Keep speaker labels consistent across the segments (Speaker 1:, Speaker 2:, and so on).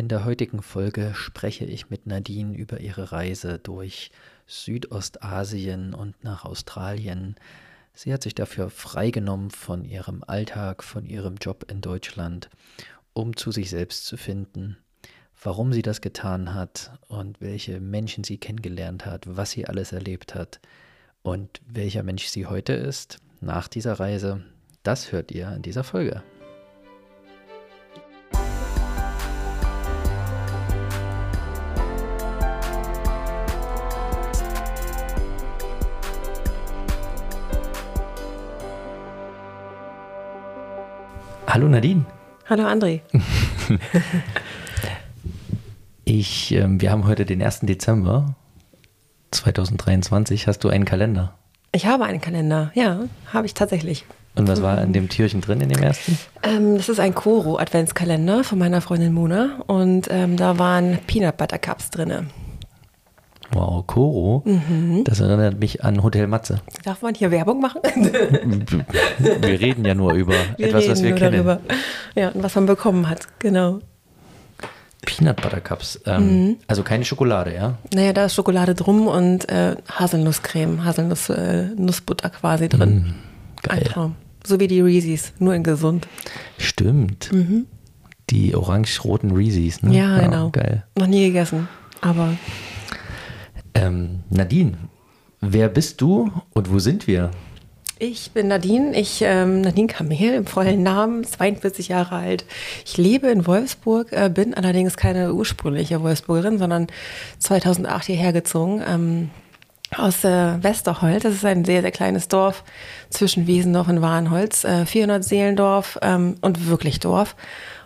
Speaker 1: In der heutigen Folge spreche ich mit Nadine über ihre Reise durch Südostasien und nach Australien. Sie hat sich dafür freigenommen von ihrem Alltag, von ihrem Job in Deutschland, um zu sich selbst zu finden, warum sie das getan hat und welche Menschen sie kennengelernt hat, was sie alles erlebt hat und welcher Mensch sie heute ist nach dieser Reise. Das hört ihr in dieser Folge. Hallo Nadine.
Speaker 2: Hallo André.
Speaker 1: ich, äh, wir haben heute den 1. Dezember 2023. Hast du einen Kalender?
Speaker 2: Ich habe einen Kalender, ja, habe ich tatsächlich.
Speaker 1: Und was war in dem Türchen drin, in dem ersten?
Speaker 2: Ähm, das ist ein Koro-Adventskalender von meiner Freundin Mona und ähm, da waren Peanut Butter Cups drin.
Speaker 1: Wow, Koro. Mhm. Das erinnert mich an Hotel Matze.
Speaker 2: Darf man hier Werbung machen?
Speaker 1: wir reden ja nur über wir etwas, was wir kennen. Darüber.
Speaker 2: Ja, und was man bekommen hat, genau.
Speaker 1: Peanut Butter Cups. Ähm, mhm. Also keine Schokolade, ja?
Speaker 2: Naja, da ist Schokolade drum und äh, Haselnusscreme, Haselnussbutter äh, quasi drin. Mhm.
Speaker 1: Geil. Ein Traum.
Speaker 2: So wie die Reese's, nur in gesund.
Speaker 1: Stimmt. Mhm. Die orange-roten Reese's, ne?
Speaker 2: Ja, genau. Geil. Noch nie gegessen, aber
Speaker 1: ähm, Nadine, wer bist du und wo sind wir?
Speaker 2: Ich bin Nadine, ich ähm, Nadine Kamel im vollen Namen, 42 Jahre alt. Ich lebe in Wolfsburg, äh, bin allerdings keine ursprüngliche Wolfsburgerin, sondern 2008 hierher gezogen ähm, aus äh, Westerholz. Das ist ein sehr, sehr kleines Dorf zwischen Wiesendorf und Warnholz. Äh, 400 Seelendorf ähm, und wirklich Dorf.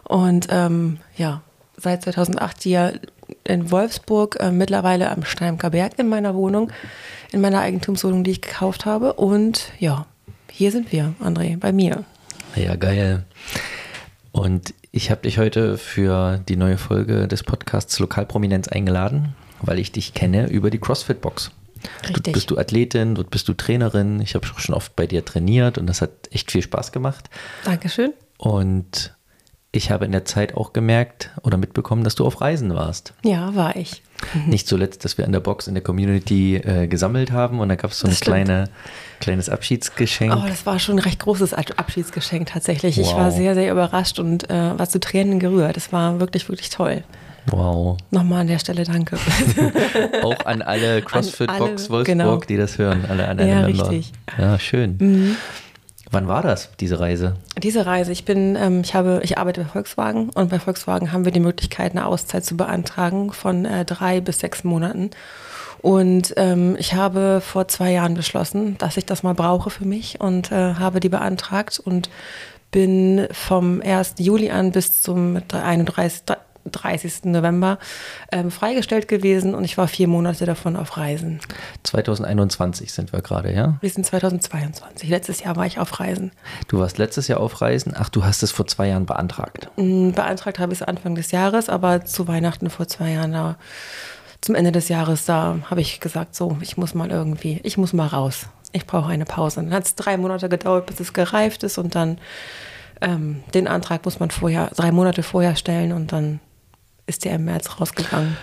Speaker 2: Und ähm, ja, seit 2008 hier in Wolfsburg, äh, mittlerweile am Steimker Berg in meiner Wohnung, in meiner Eigentumswohnung, die ich gekauft habe. Und ja, hier sind wir, André, bei mir.
Speaker 1: Ja, geil. Und ich habe dich heute für die neue Folge des Podcasts Lokalprominenz eingeladen, weil ich dich kenne über die CrossFit-Box. Richtig. Dort bist du Athletin, dort bist du Trainerin. Ich habe schon oft bei dir trainiert und das hat echt viel Spaß gemacht.
Speaker 2: Dankeschön.
Speaker 1: Und ich habe in der Zeit auch gemerkt oder mitbekommen, dass du auf Reisen warst.
Speaker 2: Ja, war ich.
Speaker 1: Mhm. Nicht zuletzt, dass wir in der Box in der Community äh, gesammelt haben und da gab es so ein kleine, kleines Abschiedsgeschenk.
Speaker 2: Oh, das war schon ein recht großes Abschiedsgeschenk tatsächlich. Wow. Ich war sehr, sehr überrascht und äh, war zu Tränen gerührt. Das war wirklich, wirklich toll.
Speaker 1: Wow.
Speaker 2: Nochmal an der Stelle danke.
Speaker 1: auch an alle CrossFit Box Wolfsburg, genau. die das hören, alle anderen ja. Richtig. Ja, schön. Mhm. Wann war das, diese Reise?
Speaker 2: Diese Reise, ich bin, ähm, ich habe, ich arbeite bei Volkswagen und bei Volkswagen haben wir die Möglichkeit, eine Auszeit zu beantragen von äh, drei bis sechs Monaten. Und ähm, ich habe vor zwei Jahren beschlossen, dass ich das mal brauche für mich und äh, habe die beantragt und bin vom 1. Juli an bis zum 31, 30. November ähm, freigestellt gewesen und ich war vier Monate davon auf Reisen.
Speaker 1: 2021 sind wir gerade, ja?
Speaker 2: Wir sind 2022. Letztes Jahr war ich auf Reisen.
Speaker 1: Du warst letztes Jahr auf Reisen? Ach, du hast es vor zwei Jahren beantragt?
Speaker 2: Mm, beantragt habe ich es Anfang des Jahres, aber zu Weihnachten vor zwei Jahren, da, zum Ende des Jahres, da habe ich gesagt, so, ich muss mal irgendwie, ich muss mal raus. Ich brauche eine Pause. Und dann hat es drei Monate gedauert, bis es gereift ist und dann ähm, den Antrag muss man vorher, drei Monate vorher stellen und dann ist der im März rausgegangen.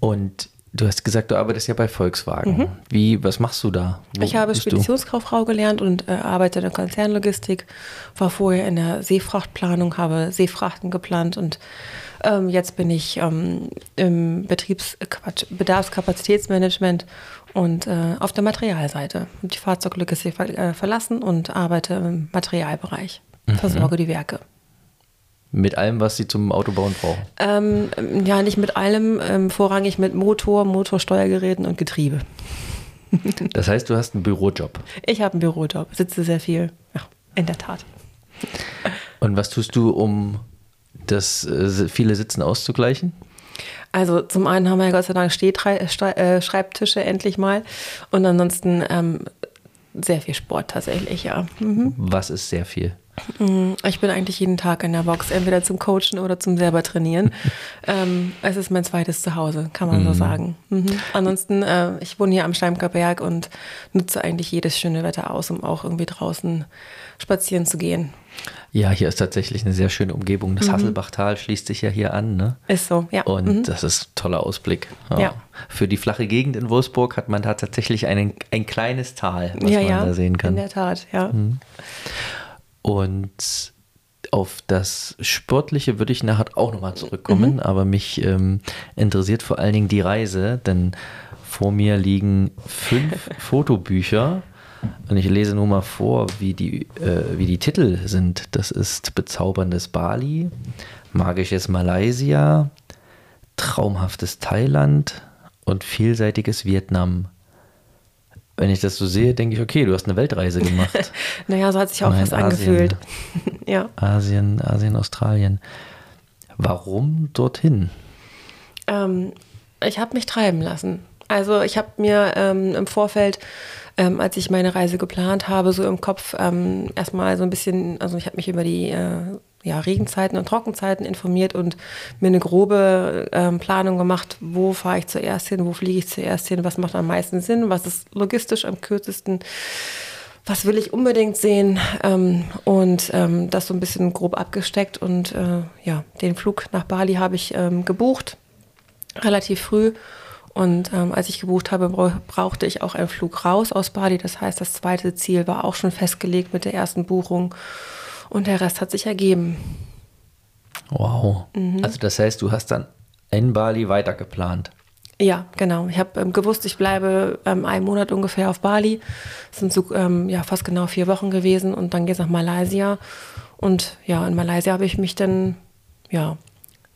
Speaker 1: Und du hast gesagt, du arbeitest ja bei Volkswagen. Mhm. Wie, was machst du da?
Speaker 2: Wo ich habe Speditionskauffrau gelernt und äh, arbeite in der Konzernlogistik, war vorher in der Seefrachtplanung, habe Seefrachten geplant und ähm, jetzt bin ich ähm, im Betriebs Bedarfskapazitätsmanagement und äh, auf der Materialseite. Die Fahrzeuglogistik äh, verlassen und arbeite im Materialbereich, mhm. versorge die Werke.
Speaker 1: Mit allem, was sie zum Autobauen brauchen?
Speaker 2: Ähm, ja, nicht mit allem, ähm, vorrangig mit Motor, Motorsteuergeräten und Getriebe.
Speaker 1: das heißt, du hast einen Bürojob?
Speaker 2: Ich habe einen Bürojob, sitze sehr viel. Ja, in der Tat.
Speaker 1: Und was tust du, um das äh, viele Sitzen auszugleichen?
Speaker 2: Also zum einen haben wir ja Gott sei Dank äh, Schreibtische endlich mal und ansonsten ähm, sehr viel Sport tatsächlich, ja.
Speaker 1: Mhm. Was ist sehr viel?
Speaker 2: Mm, ich bin eigentlich jeden Tag in der Box, entweder zum Coachen oder zum selber trainieren. ähm, es ist mein zweites Zuhause, kann man mhm. so sagen. Mhm. Ansonsten, äh, ich wohne hier am Steimker Berg und nutze eigentlich jedes schöne Wetter aus, um auch irgendwie draußen spazieren zu gehen.
Speaker 1: Ja, hier ist tatsächlich eine sehr schöne Umgebung. Das mhm. Hasselbachtal schließt sich ja hier an. Ne?
Speaker 2: Ist so, ja.
Speaker 1: Und mhm. das ist ein toller Ausblick. Ja. ja. Für die flache Gegend in Wolfsburg hat man da tatsächlich einen, ein kleines Tal, was ja, man ja, da sehen kann.
Speaker 2: In der Tat, ja. Mhm.
Speaker 1: Und auf das Sportliche würde ich nachher auch nochmal zurückkommen, mhm. aber mich ähm, interessiert vor allen Dingen die Reise, denn vor mir liegen fünf Fotobücher und ich lese nur mal vor, wie die, äh, wie die Titel sind. Das ist Bezauberndes Bali, Magisches Malaysia, Traumhaftes Thailand und Vielseitiges Vietnam. Wenn ich das so sehe, denke ich, okay, du hast eine Weltreise gemacht.
Speaker 2: naja, so hat sich auch fast angefühlt.
Speaker 1: ja. Asien, Asien, Australien. Warum dorthin?
Speaker 2: Ähm, ich habe mich treiben lassen. Also ich habe mir ähm, im Vorfeld ähm, als ich meine Reise geplant habe, so im Kopf ähm, erstmal so ein bisschen, also ich habe mich über die äh, ja, Regenzeiten und Trockenzeiten informiert und mir eine grobe ähm, Planung gemacht, wo fahre ich zuerst hin, wo fliege ich zuerst hin, was macht am meisten Sinn, was ist logistisch am kürzesten, was will ich unbedingt sehen ähm, und ähm, das so ein bisschen grob abgesteckt und äh, ja, den Flug nach Bali habe ich ähm, gebucht, relativ früh und ähm, als ich gebucht habe, brauchte ich auch einen Flug raus aus Bali. Das heißt, das zweite Ziel war auch schon festgelegt mit der ersten Buchung. Und der Rest hat sich ergeben.
Speaker 1: Wow. Mhm. Also das heißt, du hast dann in Bali weiter geplant.
Speaker 2: Ja, genau. Ich habe ähm, gewusst, ich bleibe ähm, einen Monat ungefähr auf Bali. Das sind so ähm, ja, fast genau vier Wochen gewesen und dann geht es nach Malaysia. Und ja, in Malaysia habe ich mich dann ja,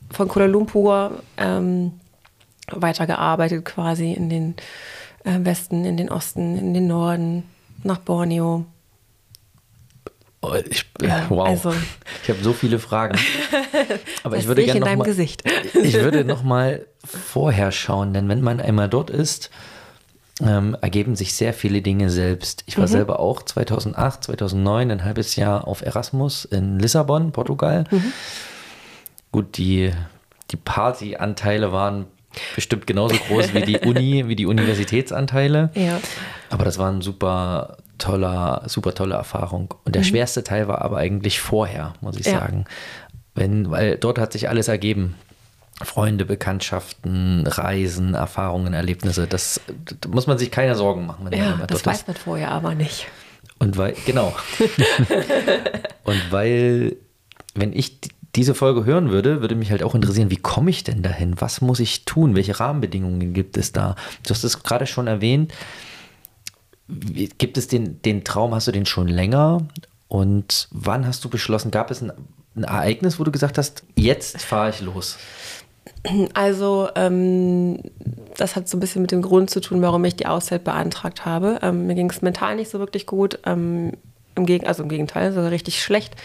Speaker 2: von Kuala Lumpur ähm, weitergearbeitet quasi in den äh, Westen, in den Osten, in den Norden, nach Borneo.
Speaker 1: Oh, ich, ja, wow. Also, ich habe so viele Fragen. Aber ich würde gerne noch mal,
Speaker 2: Gesicht.
Speaker 1: ich würde noch mal vorher schauen, denn wenn man einmal dort ist, ähm, ergeben sich sehr viele Dinge selbst. Ich war mhm. selber auch 2008, 2009 ein halbes Jahr auf Erasmus in Lissabon, Portugal. Mhm. Gut, die, die Partyanteile waren bestimmt genauso groß wie die Uni, wie die Universitätsanteile. Ja. Aber das war eine super toller, super tolle Erfahrung. Und der mhm. schwerste Teil war aber eigentlich vorher, muss ich ja. sagen. Wenn, weil dort hat sich alles ergeben. Freunde, Bekanntschaften, Reisen, Erfahrungen, Erlebnisse. Das, das muss man sich keine Sorgen machen.
Speaker 2: Wenn ja, man das weiß man vorher aber nicht.
Speaker 1: Und weil, genau. und weil, wenn ich diese Folge hören würde, würde mich halt auch interessieren, wie komme ich denn dahin? Was muss ich tun? Welche Rahmenbedingungen gibt es da? Du hast es gerade schon erwähnt. Gibt es den, den Traum, hast du den schon länger? Und wann hast du beschlossen, gab es ein, ein Ereignis, wo du gesagt hast, jetzt fahre ich los?
Speaker 2: Also, ähm, das hat so ein bisschen mit dem Grund zu tun, warum ich die Auszeit beantragt habe. Ähm, mir ging es mental nicht so wirklich gut. Ähm, im, also im Gegenteil, sogar richtig schlecht.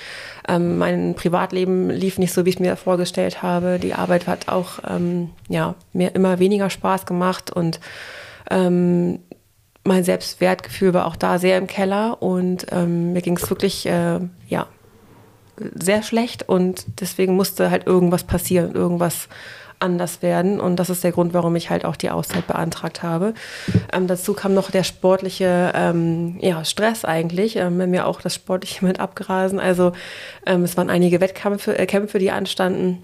Speaker 2: Ähm, mein Privatleben lief nicht so, wie ich mir vorgestellt habe. Die Arbeit hat auch ähm, ja, mir immer weniger Spaß gemacht und ähm, mein Selbstwertgefühl war auch da sehr im Keller und ähm, mir ging es wirklich äh, ja, sehr schlecht und deswegen musste halt irgendwas passieren, irgendwas anders werden. Und das ist der Grund, warum ich halt auch die Auszeit beantragt habe. Ähm, dazu kam noch der sportliche ähm, ja, Stress eigentlich, ähm, mir auch das Sportliche mit abgerasen. Also ähm, es waren einige Wettkämpfe, äh, Kämpfe, die anstanden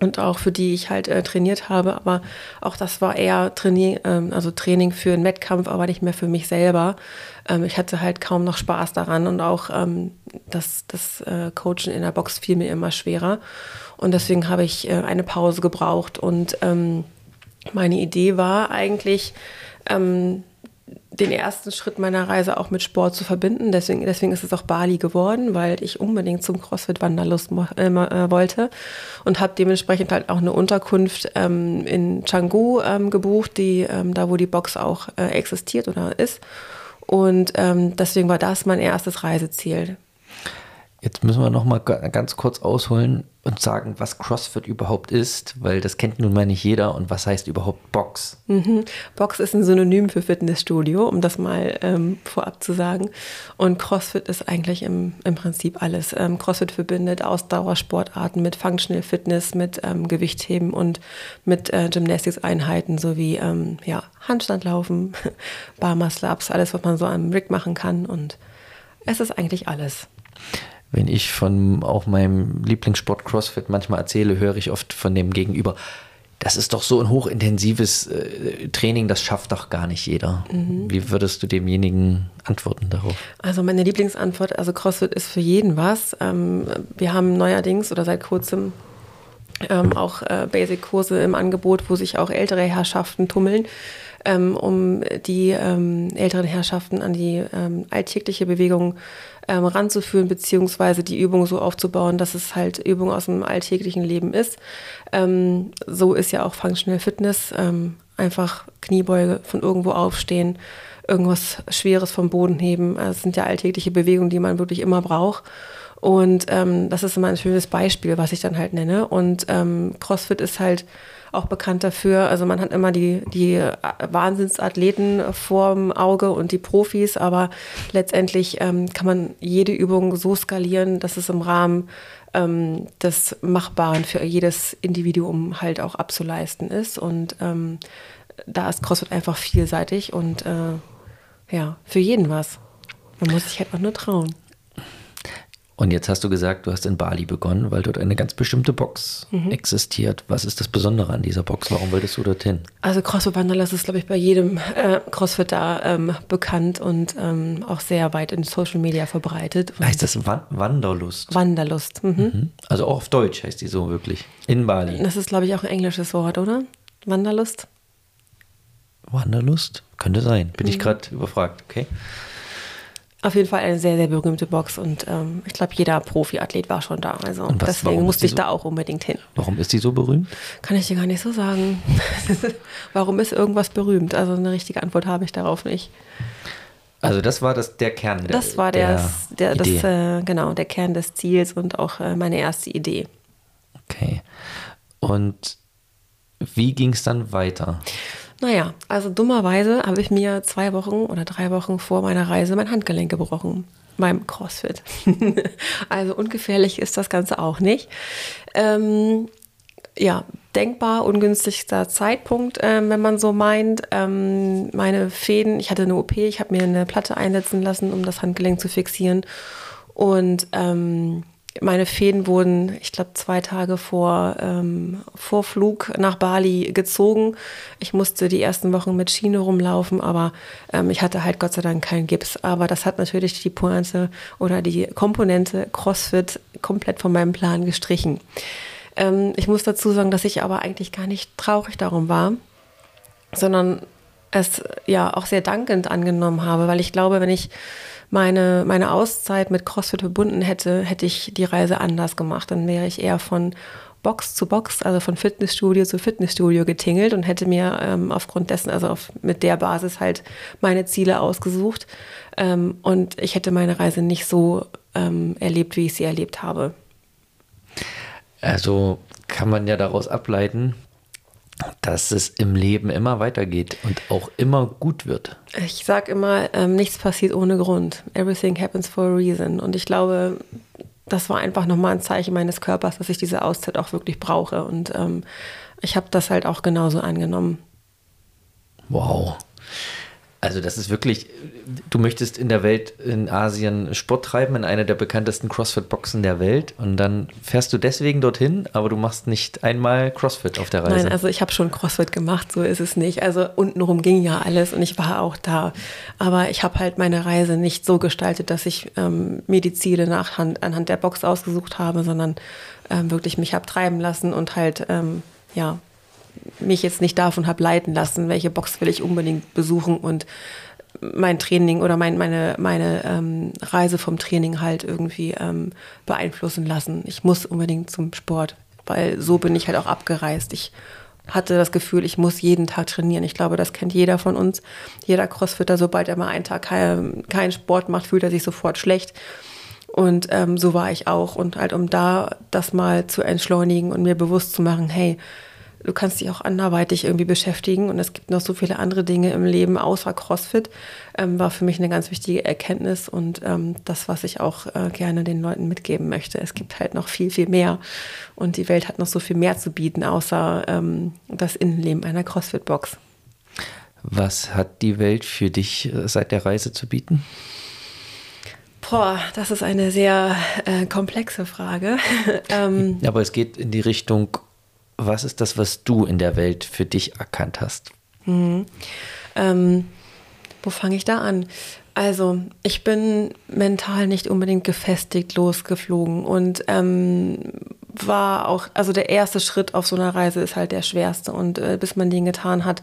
Speaker 2: und auch für die ich halt äh, trainiert habe. Aber auch das war eher Trainier, ähm, also Training für einen Wettkampf, aber nicht mehr für mich selber. Ähm, ich hatte halt kaum noch Spaß daran und auch ähm, das, das äh, Coachen in der Box fiel mir immer schwerer. Und deswegen habe ich äh, eine Pause gebraucht. Und ähm, meine Idee war eigentlich, ähm, den ersten Schritt meiner Reise auch mit Sport zu verbinden. Deswegen, deswegen ist es auch Bali geworden, weil ich unbedingt zum CrossFit Wanderlust äh, äh, wollte und habe dementsprechend halt auch eine Unterkunft ähm, in Canggu ähm, gebucht, die ähm, da wo die Box auch äh, existiert oder ist. Und ähm, deswegen war das mein erstes Reiseziel.
Speaker 1: Jetzt müssen wir noch mal ganz kurz ausholen und sagen, was CrossFit überhaupt ist, weil das kennt nun mal nicht jeder und was heißt überhaupt Box?
Speaker 2: Mhm. Box ist ein Synonym für Fitnessstudio, um das mal ähm, vorab zu sagen. Und CrossFit ist eigentlich im, im Prinzip alles. Ähm, CrossFit verbindet Ausdauersportarten mit Functional Fitness, mit ähm, Gewichtheben und mit äh, Gymnastics-Einheiten sowie ähm, ja, Handstandlaufen, Bar Muscle-Ups, alles, was man so am Rig machen kann. Und es ist eigentlich alles
Speaker 1: wenn ich von auch meinem Lieblingssport CrossFit manchmal erzähle, höre ich oft von dem Gegenüber, das ist doch so ein hochintensives äh, Training, das schafft doch gar nicht jeder. Mhm. Wie würdest du demjenigen antworten darauf?
Speaker 2: Also meine Lieblingsantwort, also CrossFit ist für jeden was. Ähm, wir haben neuerdings oder seit kurzem ähm, auch äh, Basic-Kurse im Angebot, wo sich auch ältere Herrschaften tummeln ähm, um die ähm, älteren Herrschaften an die ähm, alltägliche Bewegung ähm, ranzuführen, beziehungsweise die Übung so aufzubauen, dass es halt Übung aus dem alltäglichen Leben ist. Ähm, so ist ja auch Functional Fitness. Ähm, einfach Kniebeuge von irgendwo aufstehen, irgendwas Schweres vom Boden heben. Das sind ja alltägliche Bewegungen, die man wirklich immer braucht. Und ähm, das ist immer ein schönes Beispiel, was ich dann halt nenne. Und ähm, CrossFit ist halt auch bekannt dafür. Also man hat immer die, die Wahnsinnsathleten vorm Auge und die Profis, aber letztendlich ähm, kann man jede Übung so skalieren, dass es im Rahmen ähm, des Machbaren für jedes Individuum halt auch abzuleisten ist. Und ähm, da ist CrossFit einfach vielseitig und äh, ja, für jeden was. Man muss sich halt auch nur trauen.
Speaker 1: Und jetzt hast du gesagt, du hast in Bali begonnen, weil dort eine ganz bestimmte Box mhm. existiert. Was ist das Besondere an dieser Box? Warum wolltest du dorthin?
Speaker 2: Also CrossFit Wanderlust ist, glaube ich, bei jedem äh, Crossfit da ähm, bekannt und ähm, auch sehr weit in Social Media verbreitet.
Speaker 1: heißt das Wa Wanderlust?
Speaker 2: Wanderlust. Mhm. Mhm.
Speaker 1: Also auch auf Deutsch heißt die so wirklich. In Bali.
Speaker 2: Das ist, glaube ich, auch ein englisches Wort, oder? Wanderlust?
Speaker 1: Wanderlust? Könnte sein. Bin ich mhm. gerade überfragt, okay.
Speaker 2: Auf jeden Fall eine sehr, sehr berühmte Box und ähm, ich glaube, jeder Profiathlet war schon da. Also was, deswegen musste ich so, da auch unbedingt hin.
Speaker 1: Warum ist die so berühmt?
Speaker 2: Kann ich dir gar nicht so sagen. warum ist irgendwas berühmt? Also eine richtige Antwort habe ich darauf nicht.
Speaker 1: Also das war das, der Kern der
Speaker 2: Das war der, der, der das, äh, genau, der Kern des Ziels und auch äh, meine erste Idee.
Speaker 1: Okay. Und wie ging es dann weiter?
Speaker 2: Naja, also dummerweise habe ich mir zwei Wochen oder drei Wochen vor meiner Reise mein Handgelenk gebrochen beim CrossFit. also ungefährlich ist das Ganze auch nicht. Ähm, ja, denkbar ungünstigster Zeitpunkt, äh, wenn man so meint. Ähm, meine Fäden, ich hatte eine OP, ich habe mir eine Platte einsetzen lassen, um das Handgelenk zu fixieren. Und ähm, meine Fäden wurden, ich glaube, zwei Tage vor, ähm, vor Flug nach Bali gezogen. Ich musste die ersten Wochen mit Schiene rumlaufen, aber ähm, ich hatte halt Gott sei Dank keinen Gips. Aber das hat natürlich die Pointe oder die Komponente CrossFit komplett von meinem Plan gestrichen. Ähm, ich muss dazu sagen, dass ich aber eigentlich gar nicht traurig darum war, sondern es ja auch sehr dankend angenommen habe, weil ich glaube, wenn ich meine, meine Auszeit mit CrossFit verbunden hätte, hätte ich die Reise anders gemacht. Dann wäre ich eher von Box zu Box, also von Fitnessstudio zu Fitnessstudio getingelt und hätte mir ähm, aufgrund dessen, also auf, mit der Basis halt meine Ziele ausgesucht. Ähm, und ich hätte meine Reise nicht so ähm, erlebt, wie ich sie erlebt habe.
Speaker 1: Also kann man ja daraus ableiten, dass es im Leben immer weitergeht und auch immer gut wird.
Speaker 2: Ich sage immer, ähm, nichts passiert ohne Grund. Everything happens for a reason. Und ich glaube, das war einfach nochmal ein Zeichen meines Körpers, dass ich diese Auszeit auch wirklich brauche. Und ähm, ich habe das halt auch genauso angenommen.
Speaker 1: Wow. Also das ist wirklich, du möchtest in der Welt in Asien Sport treiben, in einer der bekanntesten CrossFit-Boxen der Welt und dann fährst du deswegen dorthin, aber du machst nicht einmal CrossFit auf der Reise.
Speaker 2: Nein, also ich habe schon CrossFit gemacht, so ist es nicht. Also untenrum ging ja alles und ich war auch da. Aber ich habe halt meine Reise nicht so gestaltet, dass ich ähm, mir die Ziele nachhand, anhand der Box ausgesucht habe, sondern ähm, wirklich mich habe treiben lassen und halt, ähm, ja, mich jetzt nicht davon habe leiten lassen, welche Box will ich unbedingt besuchen und mein Training oder mein, meine, meine ähm, Reise vom Training halt irgendwie ähm, beeinflussen lassen. Ich muss unbedingt zum Sport, weil so bin ich halt auch abgereist. Ich hatte das Gefühl, ich muss jeden Tag trainieren. Ich glaube, das kennt jeder von uns. Jeder Crossfitter, sobald er mal einen Tag keinen kein Sport macht, fühlt er sich sofort schlecht. Und ähm, so war ich auch. Und halt, um da das mal zu entschleunigen und mir bewusst zu machen, hey, du kannst dich auch anderweitig irgendwie beschäftigen und es gibt noch so viele andere Dinge im Leben außer CrossFit, ähm, war für mich eine ganz wichtige Erkenntnis und ähm, das, was ich auch äh, gerne den Leuten mitgeben möchte. Es gibt halt noch viel, viel mehr und die Welt hat noch so viel mehr zu bieten, außer ähm, das Innenleben einer CrossFit-Box.
Speaker 1: Was hat die Welt für dich äh, seit der Reise zu bieten?
Speaker 2: Boah, das ist eine sehr äh, komplexe Frage.
Speaker 1: ähm, Aber es geht in die Richtung, was ist das, was du in der Welt für dich erkannt hast? Mhm.
Speaker 2: Ähm, wo fange ich da an? Also, ich bin mental nicht unbedingt gefestigt losgeflogen und ähm, war auch, also der erste Schritt auf so einer Reise ist halt der schwerste und äh, bis man den getan hat,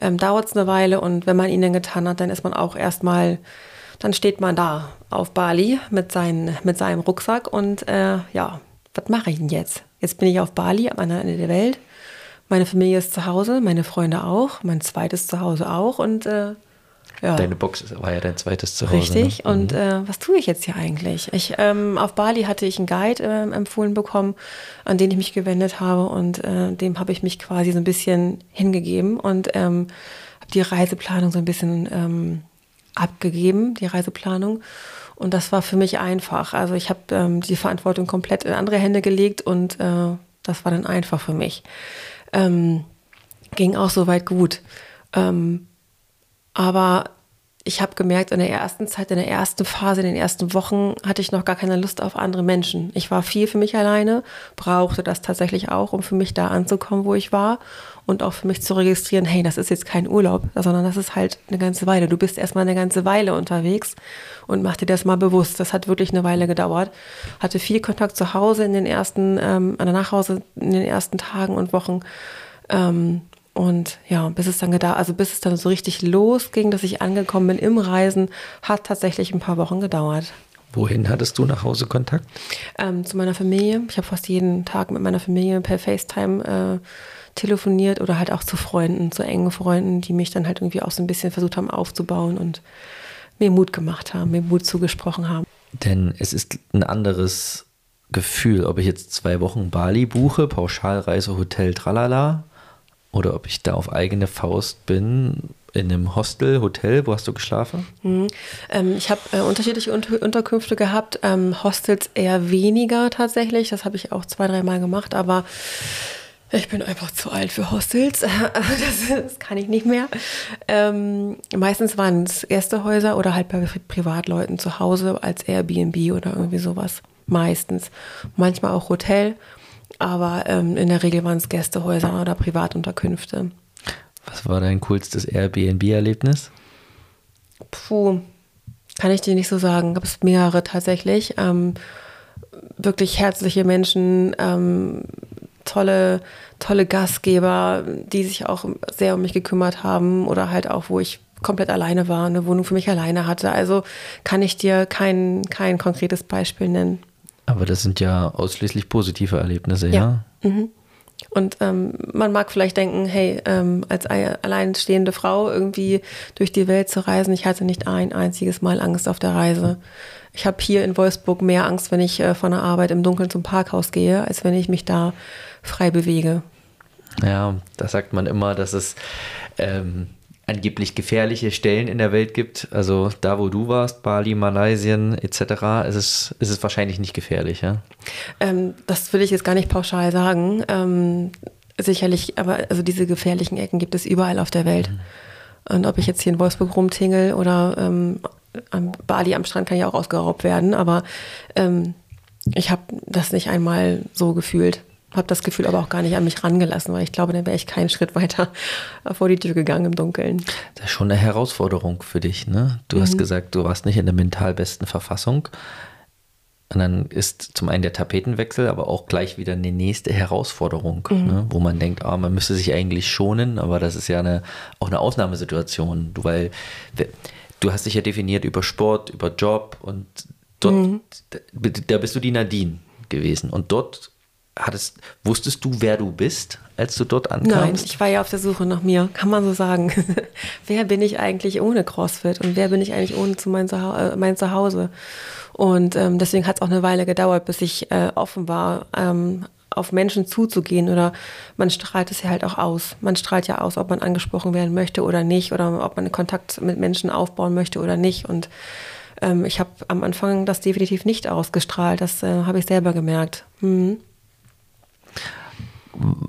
Speaker 2: ähm, dauert es eine Weile und wenn man ihn dann getan hat, dann ist man auch erstmal dann steht man da auf Bali mit, seinen, mit seinem Rucksack und äh, ja, was mache ich denn jetzt? Jetzt bin ich auf Bali am anderen Ende der Welt. Meine Familie ist zu Hause, meine Freunde auch, mein zweites Zuhause auch und äh, ja.
Speaker 1: Deine Box war ja dein zweites Zuhause.
Speaker 2: Richtig. Ne? Und mhm. äh, was tue ich jetzt hier eigentlich? Ich, ähm, auf Bali hatte ich einen Guide äh, empfohlen bekommen, an den ich mich gewendet habe und äh, dem habe ich mich quasi so ein bisschen hingegeben und ähm, habe die Reiseplanung so ein bisschen ähm, abgegeben, die Reiseplanung. Und das war für mich einfach. Also ich habe ähm, die Verantwortung komplett in andere Hände gelegt und äh, das war dann einfach für mich. Ähm, ging auch soweit gut. Ähm, aber ich habe gemerkt, in der ersten Zeit, in der ersten Phase, in den ersten Wochen hatte ich noch gar keine Lust auf andere Menschen. Ich war viel für mich alleine, brauchte das tatsächlich auch, um für mich da anzukommen, wo ich war und auch für mich zu registrieren, hey, das ist jetzt kein Urlaub, sondern das ist halt eine ganze Weile. Du bist erstmal eine ganze Weile unterwegs und mach dir das mal bewusst. Das hat wirklich eine Weile gedauert. Hatte viel Kontakt zu Hause in den ersten, ähm, an der Nachhause in den ersten Tagen und Wochen. Ähm, und ja, bis es dann gedauert, also bis es dann so richtig losging, dass ich angekommen bin im Reisen, hat tatsächlich ein paar Wochen gedauert.
Speaker 1: Wohin hattest du nach Hause Kontakt?
Speaker 2: Ähm, zu meiner Familie. Ich habe fast jeden Tag mit meiner Familie per FaceTime äh, telefoniert oder halt auch zu Freunden, zu engen Freunden, die mich dann halt irgendwie auch so ein bisschen versucht haben aufzubauen und mir Mut gemacht haben, mir Mut zugesprochen haben.
Speaker 1: Denn es ist ein anderes Gefühl, ob ich jetzt zwei Wochen Bali buche, Pauschalreise, Hotel, tralala, oder ob ich da auf eigene Faust bin in einem Hostel, Hotel. Wo hast du geschlafen?
Speaker 2: Mhm. Ähm, ich habe äh, unterschiedliche Unter Unterkünfte gehabt. Ähm, Hostels eher weniger tatsächlich. Das habe ich auch zwei, dreimal gemacht. Aber ich bin einfach zu alt für Hostels. Das, das kann ich nicht mehr. Ähm, meistens waren es Gästehäuser oder halt bei Privatleuten zu Hause als Airbnb oder irgendwie sowas. Meistens. Manchmal auch Hotel aber ähm, in der Regel waren es Gästehäuser oder Privatunterkünfte.
Speaker 1: Was war dein coolstes Airbnb-Erlebnis?
Speaker 2: Puh, kann ich dir nicht so sagen. Gab es mehrere tatsächlich. Ähm, wirklich herzliche Menschen, ähm, tolle, tolle Gastgeber, die sich auch sehr um mich gekümmert haben oder halt auch, wo ich komplett alleine war, eine Wohnung für mich alleine hatte. Also kann ich dir kein, kein konkretes Beispiel nennen.
Speaker 1: Aber das sind ja ausschließlich positive Erlebnisse, ja? ja? Mhm.
Speaker 2: Und ähm, man mag vielleicht denken, hey, ähm, als alleinstehende Frau irgendwie durch die Welt zu reisen, ich hatte nicht ein einziges Mal Angst auf der Reise. Ich habe hier in Wolfsburg mehr Angst, wenn ich äh, von der Arbeit im Dunkeln zum Parkhaus gehe, als wenn ich mich da frei bewege.
Speaker 1: Ja, da sagt man immer, dass es ähm, angeblich gefährliche Stellen in der Welt gibt. Also da, wo du warst, Bali, Malaysien etc., ist es, ist es wahrscheinlich nicht gefährlich, ja?
Speaker 2: Ähm, das will ich jetzt gar nicht pauschal sagen. Ähm, sicherlich, aber also diese gefährlichen Ecken gibt es überall auf der Welt. Mhm. Und ob ich jetzt hier in Wolfsburg rumtingel oder ähm, am Bali am Strand kann ja auch ausgeraubt werden, aber ähm, ich habe das nicht einmal so gefühlt habe das Gefühl aber auch gar nicht an mich rangelassen, weil ich glaube, dann wäre ich keinen Schritt weiter vor die Tür gegangen im Dunkeln.
Speaker 1: Das ist schon eine Herausforderung für dich, ne? Du mhm. hast gesagt, du warst nicht in der mental besten Verfassung. Und dann ist zum einen der Tapetenwechsel, aber auch gleich wieder eine nächste Herausforderung, mhm. ne? wo man denkt, ah, man müsste sich eigentlich schonen, aber das ist ja eine, auch eine Ausnahmesituation, du, weil du hast dich ja definiert über Sport, über Job und dort, mhm. da bist du die Nadine gewesen und dort hattest, wusstest du, wer du bist, als du dort ankamst?
Speaker 2: Nein, ich war ja auf der Suche nach mir, kann man so sagen. wer bin ich eigentlich ohne CrossFit und wer bin ich eigentlich ohne zu mein, Zuha äh, mein Zuhause? Und ähm, deswegen hat es auch eine Weile gedauert, bis ich äh, offen war, ähm, auf Menschen zuzugehen oder man strahlt es ja halt auch aus. Man strahlt ja aus, ob man angesprochen werden möchte oder nicht oder ob man Kontakt mit Menschen aufbauen möchte oder nicht. Und ähm, ich habe am Anfang das definitiv nicht ausgestrahlt. Das äh, habe ich selber gemerkt. Mhm.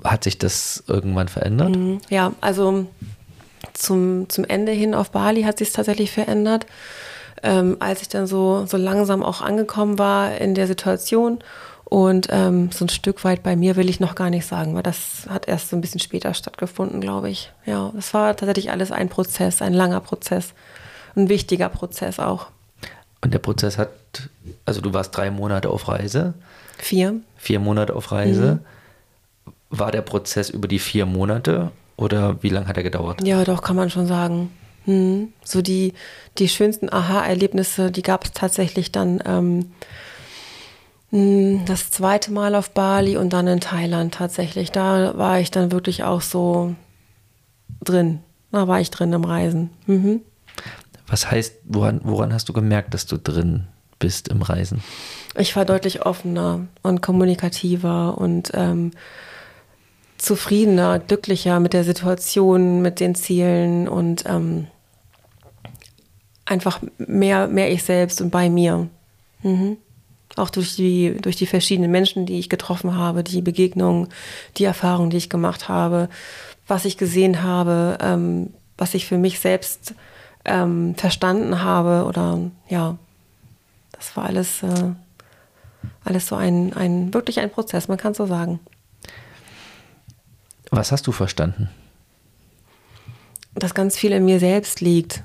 Speaker 1: Hat sich das irgendwann verändert? Mhm.
Speaker 2: Ja, also zum, zum Ende hin auf Bali hat sich es tatsächlich verändert. Ähm, als ich dann so, so langsam auch angekommen war in der Situation und ähm, so ein Stück weit bei mir will ich noch gar nicht sagen, weil das hat erst so ein bisschen später stattgefunden, glaube ich. Ja, das war tatsächlich alles ein Prozess, ein langer Prozess, ein wichtiger Prozess auch.
Speaker 1: Und der Prozess hat, also du warst drei Monate auf Reise.
Speaker 2: Vier.
Speaker 1: Vier Monate auf Reise. Mhm. War der Prozess über die vier Monate oder wie lange hat er gedauert?
Speaker 2: Ja, doch, kann man schon sagen. Mhm. So die, die schönsten Aha-Erlebnisse, die gab es tatsächlich dann. Ähm, hm, das zweite Mal auf Bali und dann in Thailand tatsächlich. Da war ich dann wirklich auch so drin. Da war ich drin im Reisen. Mhm.
Speaker 1: Was heißt, woran, woran hast du gemerkt, dass du drin bist im Reisen?
Speaker 2: Ich war deutlich offener und kommunikativer und ähm, zufriedener, glücklicher mit der Situation, mit den Zielen und ähm, einfach mehr, mehr ich selbst und bei mir. Mhm. Auch durch die, durch die verschiedenen Menschen, die ich getroffen habe, die Begegnungen, die Erfahrungen, die ich gemacht habe, was ich gesehen habe, ähm, was ich für mich selbst ähm, verstanden habe oder ja, das war alles, äh, alles so ein, ein, wirklich ein Prozess, man kann so sagen.
Speaker 1: Was hast du verstanden?
Speaker 2: Dass ganz viel in mir selbst liegt.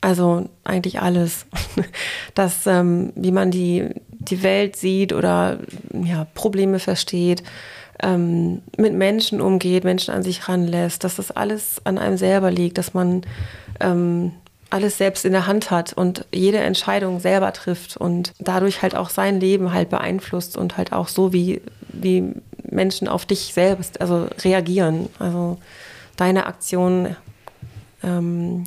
Speaker 2: Also eigentlich alles. Dass, ähm, wie man die, die Welt sieht oder ja, Probleme versteht, ähm, mit Menschen umgeht, Menschen an sich ranlässt, dass das alles an einem selber liegt, dass man ähm, alles selbst in der Hand hat und jede Entscheidung selber trifft und dadurch halt auch sein Leben halt beeinflusst und halt auch so, wie, wie Menschen auf dich selbst also reagieren. Also deine Aktion ähm,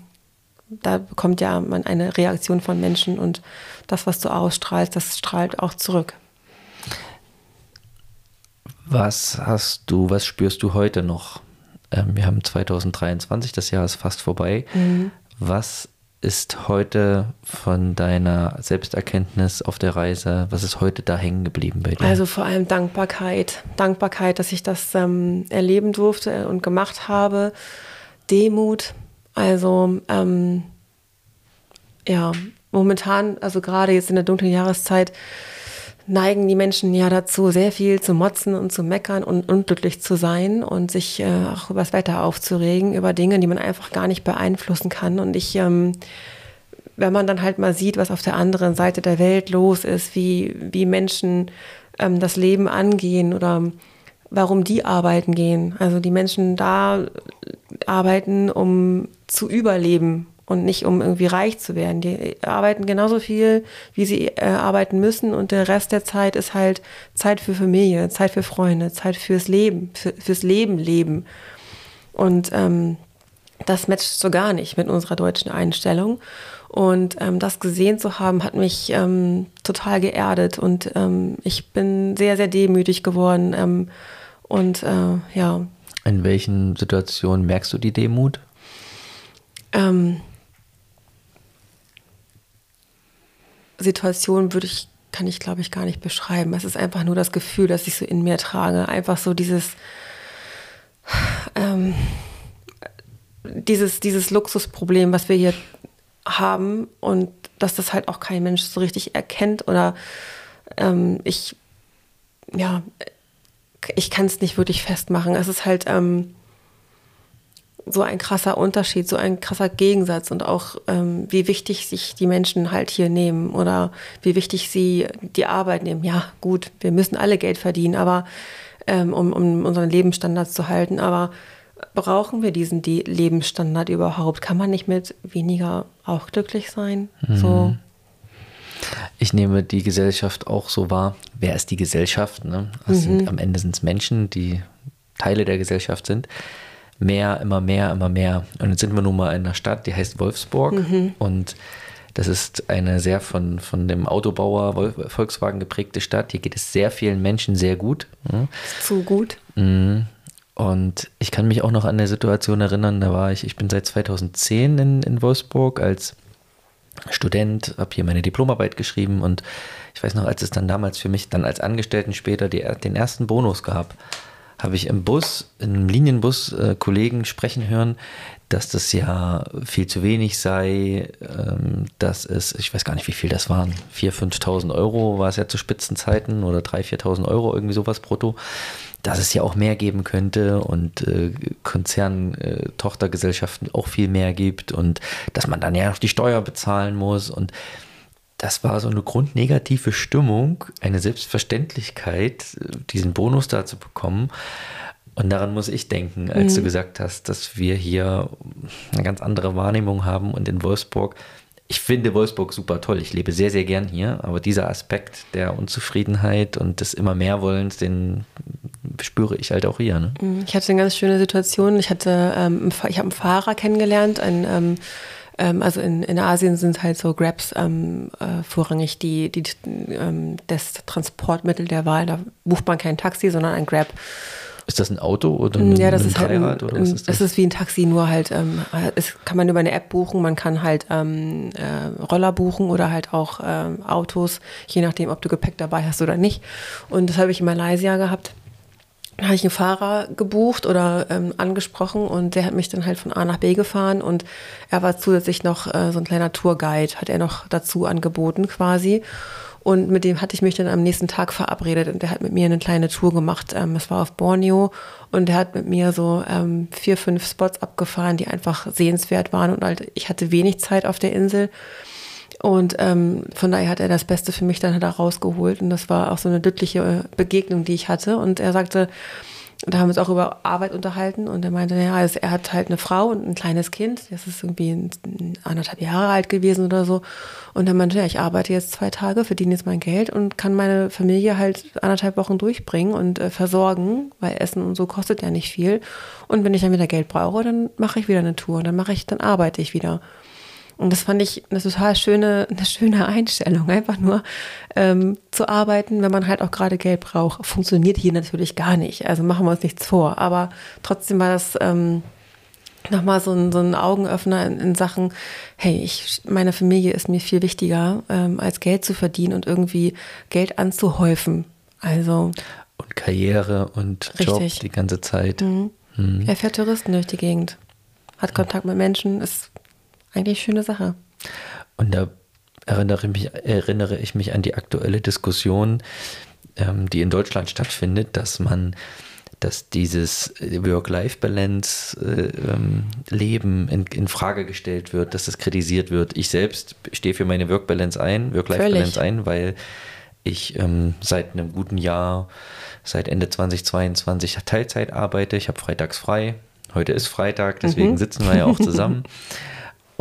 Speaker 2: da bekommt ja man eine Reaktion von Menschen und das, was du ausstrahlst, das strahlt auch zurück.
Speaker 1: Was hast du, was spürst du heute noch? Ähm, wir haben 2023, das Jahr ist fast vorbei. Mhm. Was ist heute von deiner Selbsterkenntnis auf der Reise, was ist heute da hängen geblieben bei dir?
Speaker 2: Also vor allem Dankbarkeit. Dankbarkeit, dass ich das ähm, erleben durfte und gemacht habe. Demut, also ähm, ja, momentan, also gerade jetzt in der dunklen Jahreszeit, neigen die Menschen ja dazu, sehr viel zu motzen und zu meckern und unglücklich zu sein und sich äh, auch über das Wetter aufzuregen, über Dinge, die man einfach gar nicht beeinflussen kann. Und ich, ähm, wenn man dann halt mal sieht, was auf der anderen Seite der Welt los ist, wie, wie Menschen ähm, das Leben angehen oder warum die arbeiten gehen. Also die Menschen da arbeiten, um zu überleben und nicht um irgendwie reich zu werden. Die arbeiten genauso viel, wie sie äh, arbeiten müssen und der Rest der Zeit ist halt Zeit für Familie, Zeit für Freunde, Zeit fürs Leben, für, fürs Leben leben. Und ähm, das matcht so gar nicht mit unserer deutschen Einstellung. Und ähm, das gesehen zu haben, hat mich ähm, total geerdet und ähm, ich bin sehr, sehr demütig geworden. Ähm, und äh, ja.
Speaker 1: In welchen Situationen merkst du die Demut?
Speaker 2: Situation würde ich, kann ich glaube ich gar nicht beschreiben. Es ist einfach nur das Gefühl, das ich so in mir trage. Einfach so dieses, ähm, dieses, dieses Luxusproblem, was wir hier haben und dass das halt auch kein Mensch so richtig erkennt oder ähm, ich, ja, ich kann es nicht wirklich festmachen. Es ist halt, ähm, so ein krasser Unterschied, so ein krasser Gegensatz und auch ähm, wie wichtig sich die Menschen halt hier nehmen oder wie wichtig sie die Arbeit nehmen. Ja, gut, wir müssen alle Geld verdienen, aber ähm, um, um unseren Lebensstandard zu halten. Aber brauchen wir diesen die Lebensstandard überhaupt? Kann man nicht mit weniger auch glücklich sein? Mhm. So.
Speaker 1: ich nehme die Gesellschaft auch so wahr. Wer ist die Gesellschaft? Ne? Mhm. Sind, am Ende sind es Menschen, die Teile der Gesellschaft sind. Mehr, immer mehr, immer mehr. Und jetzt sind wir nun mal in einer Stadt, die heißt Wolfsburg. Mhm. Und das ist eine sehr von, von dem Autobauer Volkswagen geprägte Stadt. Hier geht es sehr vielen Menschen sehr gut.
Speaker 2: Zu gut.
Speaker 1: Mhm. Und ich kann mich auch noch an eine Situation erinnern, da war ich, ich bin seit 2010 in, in Wolfsburg als Student, habe hier meine Diplomarbeit geschrieben und ich weiß noch, als es dann damals für mich dann als Angestellten später die, den ersten Bonus gab, habe ich im Bus, im Linienbus äh, Kollegen sprechen hören, dass das ja viel zu wenig sei, ähm, dass es, ich weiß gar nicht, wie viel das waren, 4.000, 5.000 Euro war es ja zu Spitzenzeiten oder 3.000, 4.000 Euro, irgendwie sowas brutto, dass es ja auch mehr geben könnte und äh, Konzern-Tochtergesellschaften äh, auch viel mehr gibt und dass man dann ja noch die Steuer bezahlen muss und das war so eine grundnegative Stimmung, eine Selbstverständlichkeit, diesen Bonus da zu bekommen. Und daran muss ich denken, als mhm. du gesagt hast, dass wir hier eine ganz andere Wahrnehmung haben und in Wolfsburg. Ich finde Wolfsburg super toll. Ich lebe sehr, sehr gern hier. Aber dieser Aspekt der Unzufriedenheit und des immer mehr Wollens, den spüre ich halt auch hier. Ne?
Speaker 2: Mhm. Ich hatte eine ganz schöne Situation. Ich hatte, ähm, ich habe einen Fahrer kennengelernt, ein ähm, ähm, also in, in Asien sind halt so Grabs ähm, äh, vorrangig die, die ähm, das Transportmittel der Wahl. Da bucht man kein Taxi, sondern ein Grab.
Speaker 1: Ist das ein Auto oder ein,
Speaker 2: ja, das ein ist halt ein, oder was ist das? Das ist wie ein Taxi, nur halt, ähm, es kann man über eine App buchen, man kann halt ähm, äh, Roller buchen oder halt auch ähm, Autos, je nachdem, ob du Gepäck dabei hast oder nicht. Und das habe ich in Malaysia gehabt habe ich einen Fahrer gebucht oder ähm, angesprochen und der hat mich dann halt von A nach B gefahren und er war zusätzlich noch äh, so ein kleiner Tourguide, hat er noch dazu angeboten quasi. Und mit dem hatte ich mich dann am nächsten Tag verabredet und der hat mit mir eine kleine Tour gemacht. Ähm, es war auf Borneo und der hat mit mir so ähm, vier, fünf Spots abgefahren, die einfach sehenswert waren und halt, ich hatte wenig Zeit auf der Insel. Und ähm, von daher hat er das Beste für mich dann da rausgeholt. Und das war auch so eine glückliche äh, Begegnung, die ich hatte. Und er sagte, da haben wir uns auch über Arbeit unterhalten und er meinte, ja, er hat halt eine Frau und ein kleines Kind, das ist irgendwie anderthalb Jahre alt gewesen oder so. Und er meinte, ja, ich arbeite jetzt zwei Tage, verdiene jetzt mein Geld und kann meine Familie halt anderthalb Wochen durchbringen und äh, versorgen, weil Essen und so kostet ja nicht viel. Und wenn ich dann wieder Geld brauche, dann mache ich wieder eine Tour dann mache ich, dann arbeite ich wieder. Und das fand ich eine total schöne, eine schöne Einstellung, einfach nur ähm, zu arbeiten, wenn man halt auch gerade Geld braucht. Funktioniert hier natürlich gar nicht. Also machen wir uns nichts vor. Aber trotzdem war das ähm, nochmal so ein, so ein Augenöffner in, in, Sachen, hey, ich, meine Familie ist mir viel wichtiger, ähm, als Geld zu verdienen und irgendwie Geld anzuhäufen. Also.
Speaker 1: Und Karriere und richtig. Job die ganze Zeit. Mhm.
Speaker 2: Mhm. Er fährt Touristen durch die Gegend, hat Kontakt mit Menschen, ist eigentlich schöne Sache.
Speaker 1: Und da erinnere, mich, erinnere ich mich an die aktuelle Diskussion, ähm, die in Deutschland stattfindet, dass man dass dieses Work-Life-Balance-Leben äh, ähm, in, in, Frage gestellt wird, dass das kritisiert wird. Ich selbst stehe für meine Work-Balance ein, Work-Life-Balance ein, weil ich ähm, seit einem guten Jahr, seit Ende 2022 Teilzeit arbeite. Ich habe freitags frei. Heute ist Freitag, deswegen mhm. sitzen wir ja auch zusammen.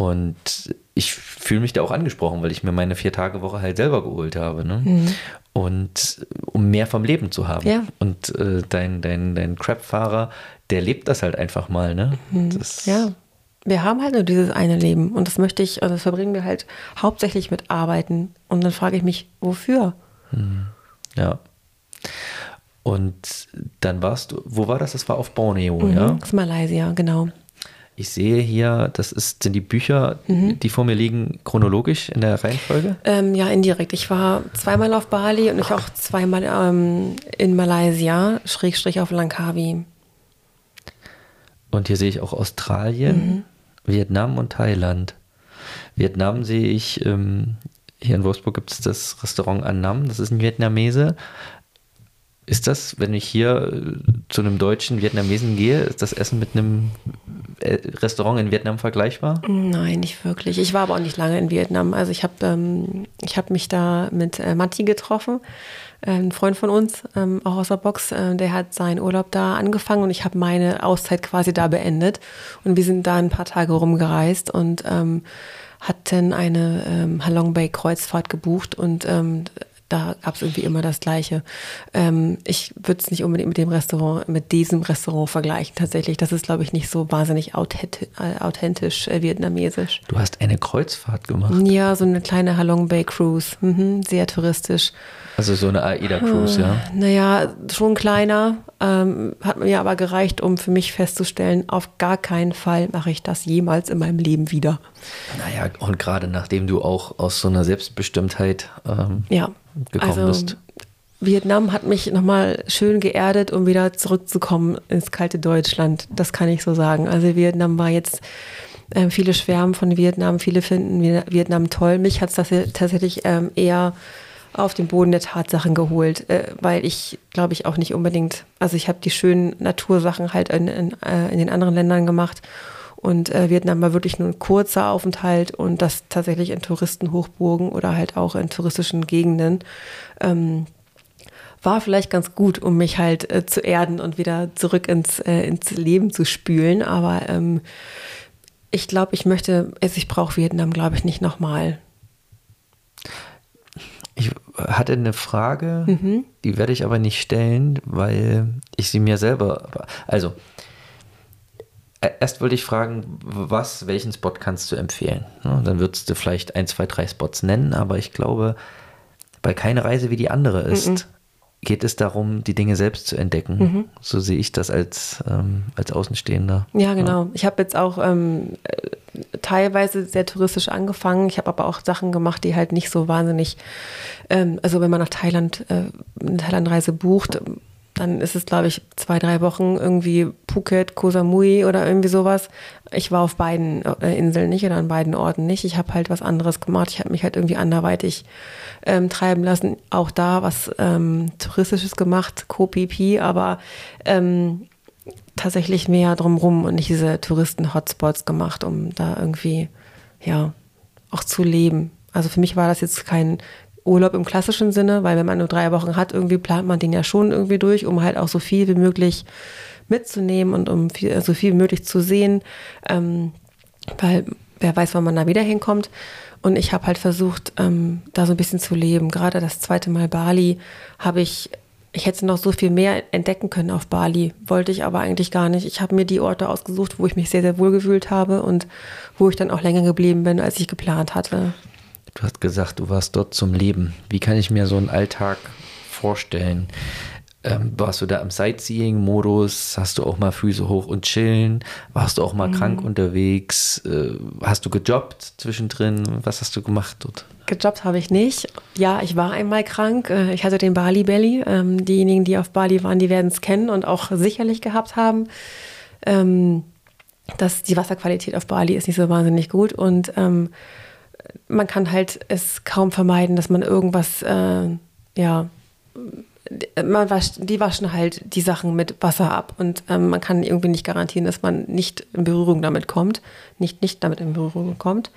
Speaker 1: Und ich fühle mich da auch angesprochen, weil ich mir meine Vier-Tage-Woche halt selber geholt habe. Ne? Mhm. Und um mehr vom Leben zu haben. Ja. Und äh, dein, dein, dein Crap-Fahrer, der lebt das halt einfach mal. Ne?
Speaker 2: Mhm. ja. Wir haben halt nur dieses eine Leben und das möchte ich, also das verbringen wir halt hauptsächlich mit Arbeiten. Und dann frage ich mich, wofür?
Speaker 1: Mhm. Ja. Und dann warst du, wo war das? Das war auf Borneo, mhm, ja?
Speaker 2: Das ist Malaysia, genau.
Speaker 1: Ich sehe hier, das ist, sind die Bücher, mhm. die vor mir liegen, chronologisch in der Reihenfolge?
Speaker 2: Ähm, ja, indirekt. Ich war zweimal auf Bali und ich auch zweimal ähm, in Malaysia, Schrägstrich auf Langkawi.
Speaker 1: Und hier sehe ich auch Australien, mhm. Vietnam und Thailand. Vietnam sehe ich, ähm, hier in Wolfsburg gibt es das Restaurant Annam, das ist ein Vietnamese. Ist das, wenn ich hier äh, zu einem deutschen Vietnamesen gehe, ist das Essen mit einem äh, Restaurant in Vietnam vergleichbar?
Speaker 2: Nein, nicht wirklich. Ich war aber auch nicht lange in Vietnam. Also ich habe ähm, hab mich da mit äh, Matti getroffen, äh, ein Freund von uns, ähm, auch aus der Box. Äh, der hat seinen Urlaub da angefangen und ich habe meine Auszeit quasi da beendet. Und wir sind da ein paar Tage rumgereist und ähm, hatten eine ähm, Halong Bay Kreuzfahrt gebucht und ähm, da gab es irgendwie immer das Gleiche. Ähm, ich würde es nicht unbedingt mit dem Restaurant, mit diesem Restaurant vergleichen. Tatsächlich, das ist, glaube ich, nicht so wahnsinnig authentisch, äh, authentisch äh, vietnamesisch.
Speaker 1: Du hast eine Kreuzfahrt gemacht?
Speaker 2: Ja, so eine kleine Halong Bay Cruise. Mhm, sehr touristisch.
Speaker 1: Also so eine AIDA-Cruise, ja?
Speaker 2: Naja, schon kleiner. Ähm, hat mir aber gereicht, um für mich festzustellen, auf gar keinen Fall mache ich das jemals in meinem Leben wieder.
Speaker 1: Naja, und gerade nachdem du auch aus so einer Selbstbestimmtheit ähm, ja, gekommen also, bist.
Speaker 2: Vietnam hat mich nochmal schön geerdet, um wieder zurückzukommen ins kalte Deutschland. Das kann ich so sagen. Also Vietnam war jetzt, äh, viele schwärmen von Vietnam, viele finden Vietnam toll. Mich hat es tatsächlich ähm, eher auf den Boden der Tatsachen geholt, äh, weil ich glaube ich auch nicht unbedingt, also ich habe die schönen Natursachen halt in, in, äh, in, den anderen Ländern gemacht und äh, Vietnam war wirklich nur ein kurzer Aufenthalt und das tatsächlich in Touristenhochburgen oder halt auch in touristischen Gegenden. Ähm, war vielleicht ganz gut, um mich halt äh, zu erden und wieder zurück ins, äh, ins Leben zu spülen. Aber ähm, ich glaube, ich möchte, also ich brauche Vietnam, glaube ich, nicht nochmal.
Speaker 1: Ich hatte eine Frage, mhm. die werde ich aber nicht stellen, weil ich sie mir selber. Also, erst wollte ich fragen, was, welchen Spot kannst du empfehlen? Dann würdest du vielleicht ein, zwei, drei Spots nennen, aber ich glaube, weil keine Reise wie die andere ist, mhm geht es darum, die Dinge selbst zu entdecken. Mhm. So sehe ich das als, ähm, als Außenstehender.
Speaker 2: Ja, genau. Ja. Ich habe jetzt auch ähm, teilweise sehr touristisch angefangen. Ich habe aber auch Sachen gemacht, die halt nicht so wahnsinnig, ähm, also wenn man nach Thailand, äh, eine Thailandreise bucht, dann ist es, glaube ich, zwei, drei Wochen irgendwie Phuket, Koh Samui oder irgendwie sowas. Ich war auf beiden äh, Inseln nicht oder an beiden Orten nicht. Ich habe halt was anderes gemacht. Ich habe mich halt irgendwie anderweitig ähm, treiben lassen. Auch da was ähm, Touristisches gemacht, Co-PP, aber ähm, tatsächlich mehr drumrum und nicht diese Touristen-Hotspots gemacht, um da irgendwie, ja, auch zu leben. Also für mich war das jetzt kein, Urlaub im klassischen Sinne, weil wenn man nur drei Wochen hat, irgendwie plant man den ja schon irgendwie durch, um halt auch so viel wie möglich mitzunehmen und um viel, so viel wie möglich zu sehen, ähm, weil wer weiß, wann man da wieder hinkommt. Und ich habe halt versucht, ähm, da so ein bisschen zu leben. Gerade das zweite Mal Bali habe ich, ich hätte noch so viel mehr entdecken können auf Bali, wollte ich aber eigentlich gar nicht. Ich habe mir die Orte ausgesucht, wo ich mich sehr, sehr wohl gefühlt habe und wo ich dann auch länger geblieben bin, als ich geplant hatte.
Speaker 1: Du hast gesagt, du warst dort zum Leben. Wie kann ich mir so einen Alltag vorstellen? Ähm, warst du da im Sightseeing-Modus? Hast du auch mal Füße hoch und chillen? Warst du auch mal mhm. krank unterwegs? Äh, hast du gejobbt zwischendrin? Was hast du gemacht dort?
Speaker 2: Gejobbt habe ich nicht. Ja, ich war einmal krank. Äh, ich hatte den Bali Belly. Ähm, diejenigen, die auf Bali waren, die werden es kennen und auch sicherlich gehabt haben. Ähm, dass die Wasserqualität auf Bali ist nicht so wahnsinnig gut und ähm, man kann halt es kaum vermeiden, dass man irgendwas, äh, ja, man wascht, die waschen halt die Sachen mit Wasser ab und ähm, man kann irgendwie nicht garantieren, dass man nicht in Berührung damit kommt, nicht nicht damit in Berührung kommt.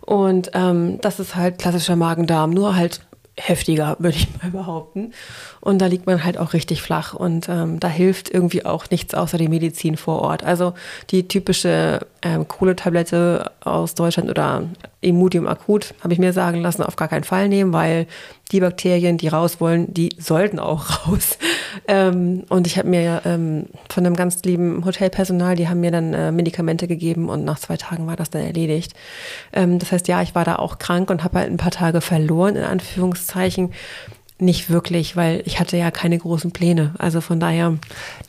Speaker 2: Und ähm, das ist halt klassischer Magen-Darm, nur halt heftiger, würde ich mal behaupten. Und da liegt man halt auch richtig flach und ähm, da hilft irgendwie auch nichts außer die Medizin vor Ort. Also die typische ähm, Kohletablette aus Deutschland oder Imodium akut, habe ich mir sagen lassen, auf gar keinen Fall nehmen, weil die Bakterien, die raus wollen, die sollten auch raus. Ähm, und ich habe mir ähm, von einem ganz lieben Hotelpersonal, die haben mir dann äh, Medikamente gegeben und nach zwei Tagen war das dann erledigt. Ähm, das heißt, ja, ich war da auch krank und habe halt ein paar Tage verloren, in Anführungszeichen. Nicht wirklich, weil ich hatte ja keine großen Pläne. Also von daher.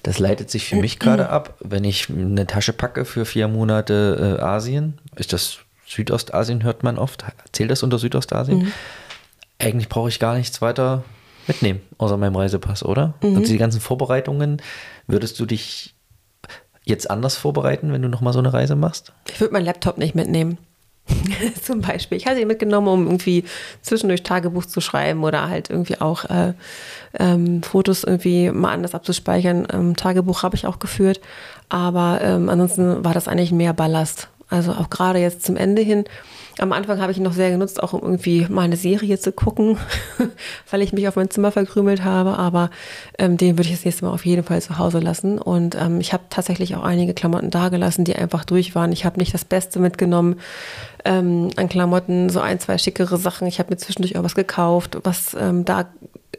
Speaker 1: Das leitet sich für mich gerade ab, wenn ich eine Tasche packe für vier Monate äh, Asien. Ist das Südostasien, hört man oft. Zählt das unter Südostasien? Mhm. Eigentlich brauche ich gar nichts weiter mitnehmen, außer meinem Reisepass, oder? Mhm. Und die ganzen Vorbereitungen, würdest du dich jetzt anders vorbereiten, wenn du nochmal so eine Reise machst?
Speaker 2: Ich würde meinen Laptop nicht mitnehmen. Zum Beispiel. Ich hatte ihn mitgenommen, um irgendwie zwischendurch Tagebuch zu schreiben oder halt irgendwie auch äh, ähm, Fotos irgendwie mal anders abzuspeichern. Ähm, Tagebuch habe ich auch geführt, aber ähm, ansonsten war das eigentlich mehr Ballast. Also auch gerade jetzt zum Ende hin. Am Anfang habe ich ihn noch sehr genutzt, auch um irgendwie mal eine Serie zu gucken, weil ich mich auf mein Zimmer verkrümelt habe. Aber ähm, den würde ich das nächste Mal auf jeden Fall zu Hause lassen. Und ähm, ich habe tatsächlich auch einige Klamotten dagelassen, die einfach durch waren. Ich habe nicht das Beste mitgenommen ähm, an Klamotten, so ein, zwei schickere Sachen. Ich habe mir zwischendurch auch was gekauft, was ähm, da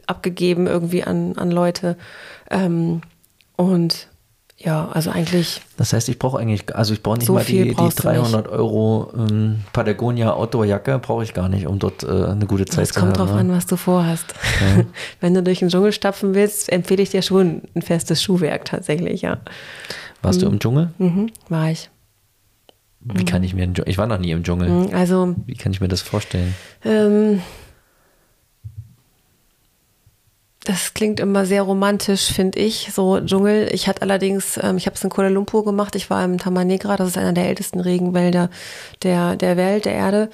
Speaker 2: abgegeben irgendwie an, an Leute. Ähm, und ja, also eigentlich.
Speaker 1: Das heißt, ich brauche eigentlich, also ich brauche nicht so mal die, die 300 Euro ähm, Patagonia Outdoor-Jacke, brauche ich gar nicht, um dort äh, eine gute Zeit
Speaker 2: zu haben. Es kommt drauf ne? an, was du vorhast. Okay. Wenn du durch den Dschungel stapfen willst, empfehle ich dir schon ein festes Schuhwerk tatsächlich, ja.
Speaker 1: Warst mhm. du im Dschungel?
Speaker 2: Mhm, war ich.
Speaker 1: Wie kann ich mir, ich war noch nie im Dschungel.
Speaker 2: Mhm, also.
Speaker 1: Wie kann ich mir das vorstellen?
Speaker 2: Ähm, Das klingt immer sehr romantisch, finde ich, so Dschungel. Ich hatte allerdings, ähm, ich habe es in Kuala Lumpur gemacht, ich war im Tamanegra, das ist einer der ältesten Regenwälder der, der Welt, der Erde.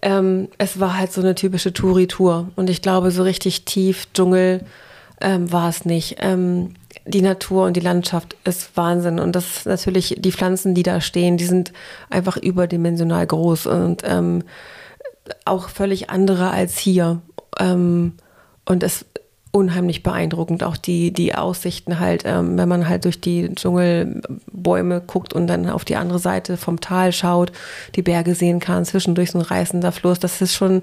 Speaker 2: Ähm, es war halt so eine typische Touri-Tour und ich glaube, so richtig tief Dschungel ähm, war es nicht. Ähm, die Natur und die Landschaft ist Wahnsinn und das natürlich, die Pflanzen, die da stehen, die sind einfach überdimensional groß und ähm, auch völlig andere als hier. Ähm, und es unheimlich beeindruckend. Auch die, die Aussichten halt, ähm, wenn man halt durch die Dschungelbäume guckt und dann auf die andere Seite vom Tal schaut, die Berge sehen kann, zwischendurch so ein reißender Fluss. Das ist schon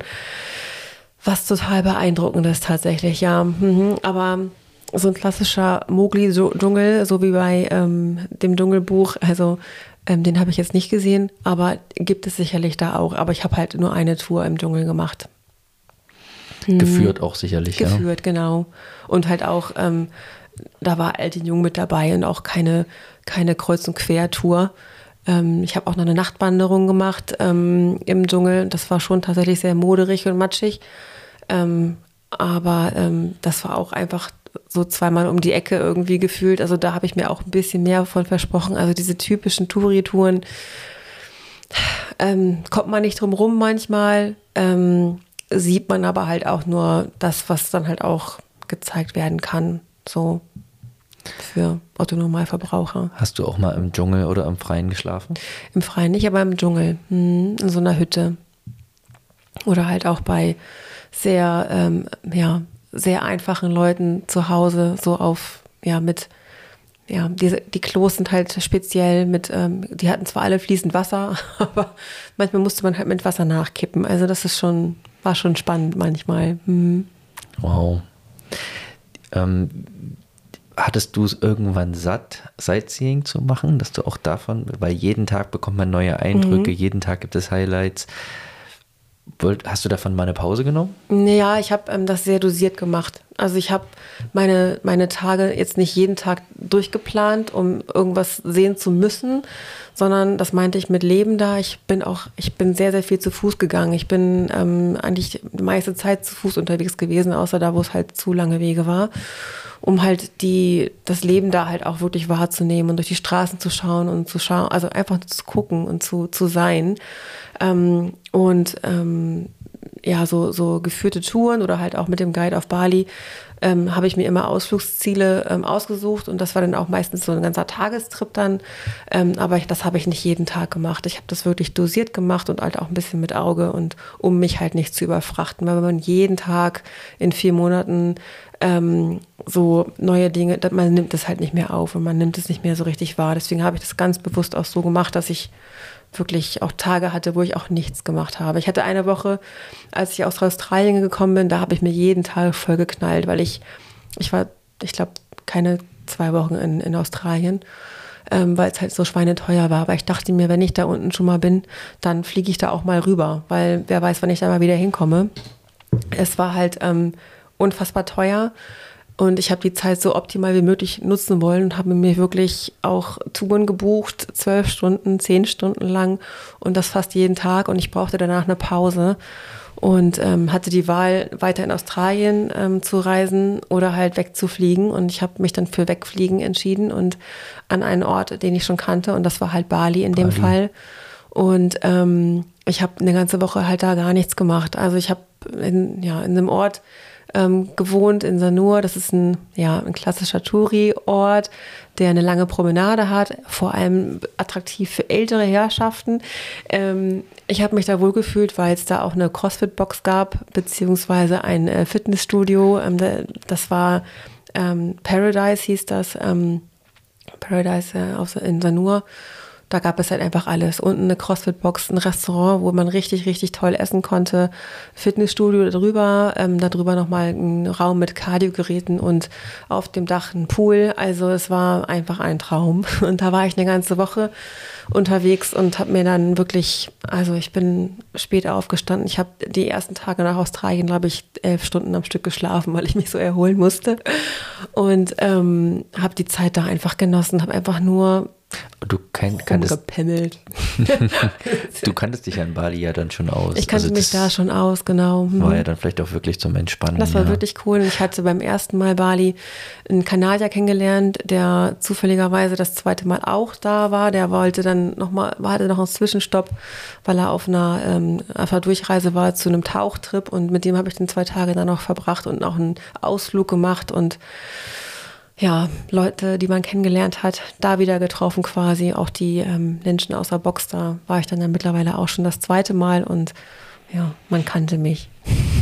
Speaker 2: was total beeindruckendes tatsächlich, ja. Mhm. Aber so ein klassischer Mowgli-Dschungel, so wie bei ähm, dem Dschungelbuch, also ähm, den habe ich jetzt nicht gesehen, aber gibt es sicherlich da auch. Aber ich habe halt nur eine Tour im Dschungel gemacht.
Speaker 1: Mhm. Geführt auch sicherlich.
Speaker 2: Geführt, ja. genau. Und halt auch, ähm, da war Alt und Jung mit dabei und auch keine, keine Kreuz- und Quertour. Ähm, ich habe auch noch eine Nachtwanderung gemacht ähm, im Dschungel. Das war schon tatsächlich sehr moderig und matschig. Ähm, aber ähm, das war auch einfach so zweimal um die Ecke irgendwie gefühlt. Also da habe ich mir auch ein bisschen mehr von versprochen. Also diese typischen Touri-Touren ähm, kommt man nicht drum rum manchmal. Ähm, sieht man aber halt auch nur das, was dann halt auch gezeigt werden kann. So für Otto-Normalverbraucher.
Speaker 1: Hast du auch mal im Dschungel oder im Freien geschlafen?
Speaker 2: Im Freien nicht, aber im Dschungel. Hm, in so einer Hütte. Oder halt auch bei sehr, ähm, ja, sehr einfachen Leuten zu Hause, so auf, ja, mit, ja, die, die Klos sind halt speziell mit, ähm, die hatten zwar alle fließend Wasser, aber manchmal musste man halt mit Wasser nachkippen. Also das ist schon war schon spannend manchmal. Mhm.
Speaker 1: Wow. Ähm, hattest du es irgendwann satt, Sightseeing zu machen, dass du auch davon, weil jeden Tag bekommt man neue Eindrücke, mhm. jeden Tag gibt es Highlights. Hast du davon mal eine Pause genommen?
Speaker 2: Ja, ich habe ähm, das sehr dosiert gemacht. Also ich habe meine, meine Tage jetzt nicht jeden Tag durchgeplant, um irgendwas sehen zu müssen, sondern das meinte ich mit Leben da. Ich bin auch, ich bin sehr, sehr viel zu Fuß gegangen. Ich bin ähm, eigentlich die meiste Zeit zu Fuß unterwegs gewesen, außer da, wo es halt zu lange Wege war, um halt die, das Leben da halt auch wirklich wahrzunehmen und durch die Straßen zu schauen und zu schauen, also einfach zu gucken und zu, zu sein. Ähm, und ähm, ja, so, so geführte Touren oder halt auch mit dem Guide auf Bali ähm, habe ich mir immer Ausflugsziele ähm, ausgesucht und das war dann auch meistens so ein ganzer Tagestrip dann. Ähm, aber ich, das habe ich nicht jeden Tag gemacht. Ich habe das wirklich dosiert gemacht und halt auch ein bisschen mit Auge und um mich halt nicht zu überfrachten. Weil wenn man jeden Tag in vier Monaten ähm, so neue Dinge, man nimmt das halt nicht mehr auf und man nimmt es nicht mehr so richtig wahr. Deswegen habe ich das ganz bewusst auch so gemacht, dass ich wirklich auch Tage hatte, wo ich auch nichts gemacht habe. Ich hatte eine Woche, als ich aus Australien gekommen bin, da habe ich mir jeden Tag voll geknallt, weil ich, ich war, ich glaube, keine zwei Wochen in, in Australien, ähm, weil es halt so schweineteuer war. Aber ich dachte mir, wenn ich da unten schon mal bin, dann fliege ich da auch mal rüber, weil wer weiß, wann ich da mal wieder hinkomme. Es war halt ähm, unfassbar teuer. Und ich habe die Zeit so optimal wie möglich nutzen wollen und habe mir wirklich auch Touren gebucht, zwölf Stunden, zehn Stunden lang und das fast jeden Tag. Und ich brauchte danach eine Pause und ähm, hatte die Wahl, weiter in Australien ähm, zu reisen oder halt wegzufliegen. Und ich habe mich dann für Wegfliegen entschieden und an einen Ort, den ich schon kannte. Und das war halt Bali in Bali. dem Fall. Und ähm, ich habe eine ganze Woche halt da gar nichts gemacht. Also ich habe in, ja, in einem Ort ähm, gewohnt in Sanur. Das ist ein, ja, ein klassischer Touri-Ort, der eine lange Promenade hat, vor allem attraktiv für ältere Herrschaften. Ähm, ich habe mich da wohl gefühlt, weil es da auch eine CrossFit-Box gab, beziehungsweise ein äh, Fitnessstudio. Ähm, das war ähm, Paradise, hieß das. Ähm, Paradise äh, in Sanur. Da gab es halt einfach alles. Unten eine CrossFit-Box, ein Restaurant, wo man richtig, richtig toll essen konnte. Fitnessstudio darüber, ähm, darüber nochmal ein Raum mit Kardiogeräten und auf dem Dach ein Pool. Also es war einfach ein Traum. Und da war ich eine ganze Woche unterwegs und habe mir dann wirklich, also ich bin spät aufgestanden. Ich habe die ersten Tage nach Australien, glaube ich, elf Stunden am Stück geschlafen, weil ich mich so erholen musste. Und ähm, habe die Zeit da einfach genossen, habe einfach nur
Speaker 1: Du kann, kanntest, du kanntest dich an Bali ja dann schon aus.
Speaker 2: Ich kannte also mich da schon aus, genau.
Speaker 1: Hm. War ja dann vielleicht auch wirklich zum Entspannen.
Speaker 2: Das war
Speaker 1: ja.
Speaker 2: wirklich cool. Ich hatte beim ersten Mal Bali einen Kanadier kennengelernt, der zufälligerweise das zweite Mal auch da war. Der wollte dann nochmal, hatte noch einen Zwischenstopp, weil er auf einer, ähm, auf einer Durchreise war zu einem Tauchtrip und mit dem habe ich dann zwei Tage dann noch verbracht und auch einen Ausflug gemacht und ja, Leute, die man kennengelernt hat, da wieder getroffen quasi. Auch die ähm, Menschen aus der Box, da war ich dann ja mittlerweile auch schon das zweite Mal und ja, man kannte mich.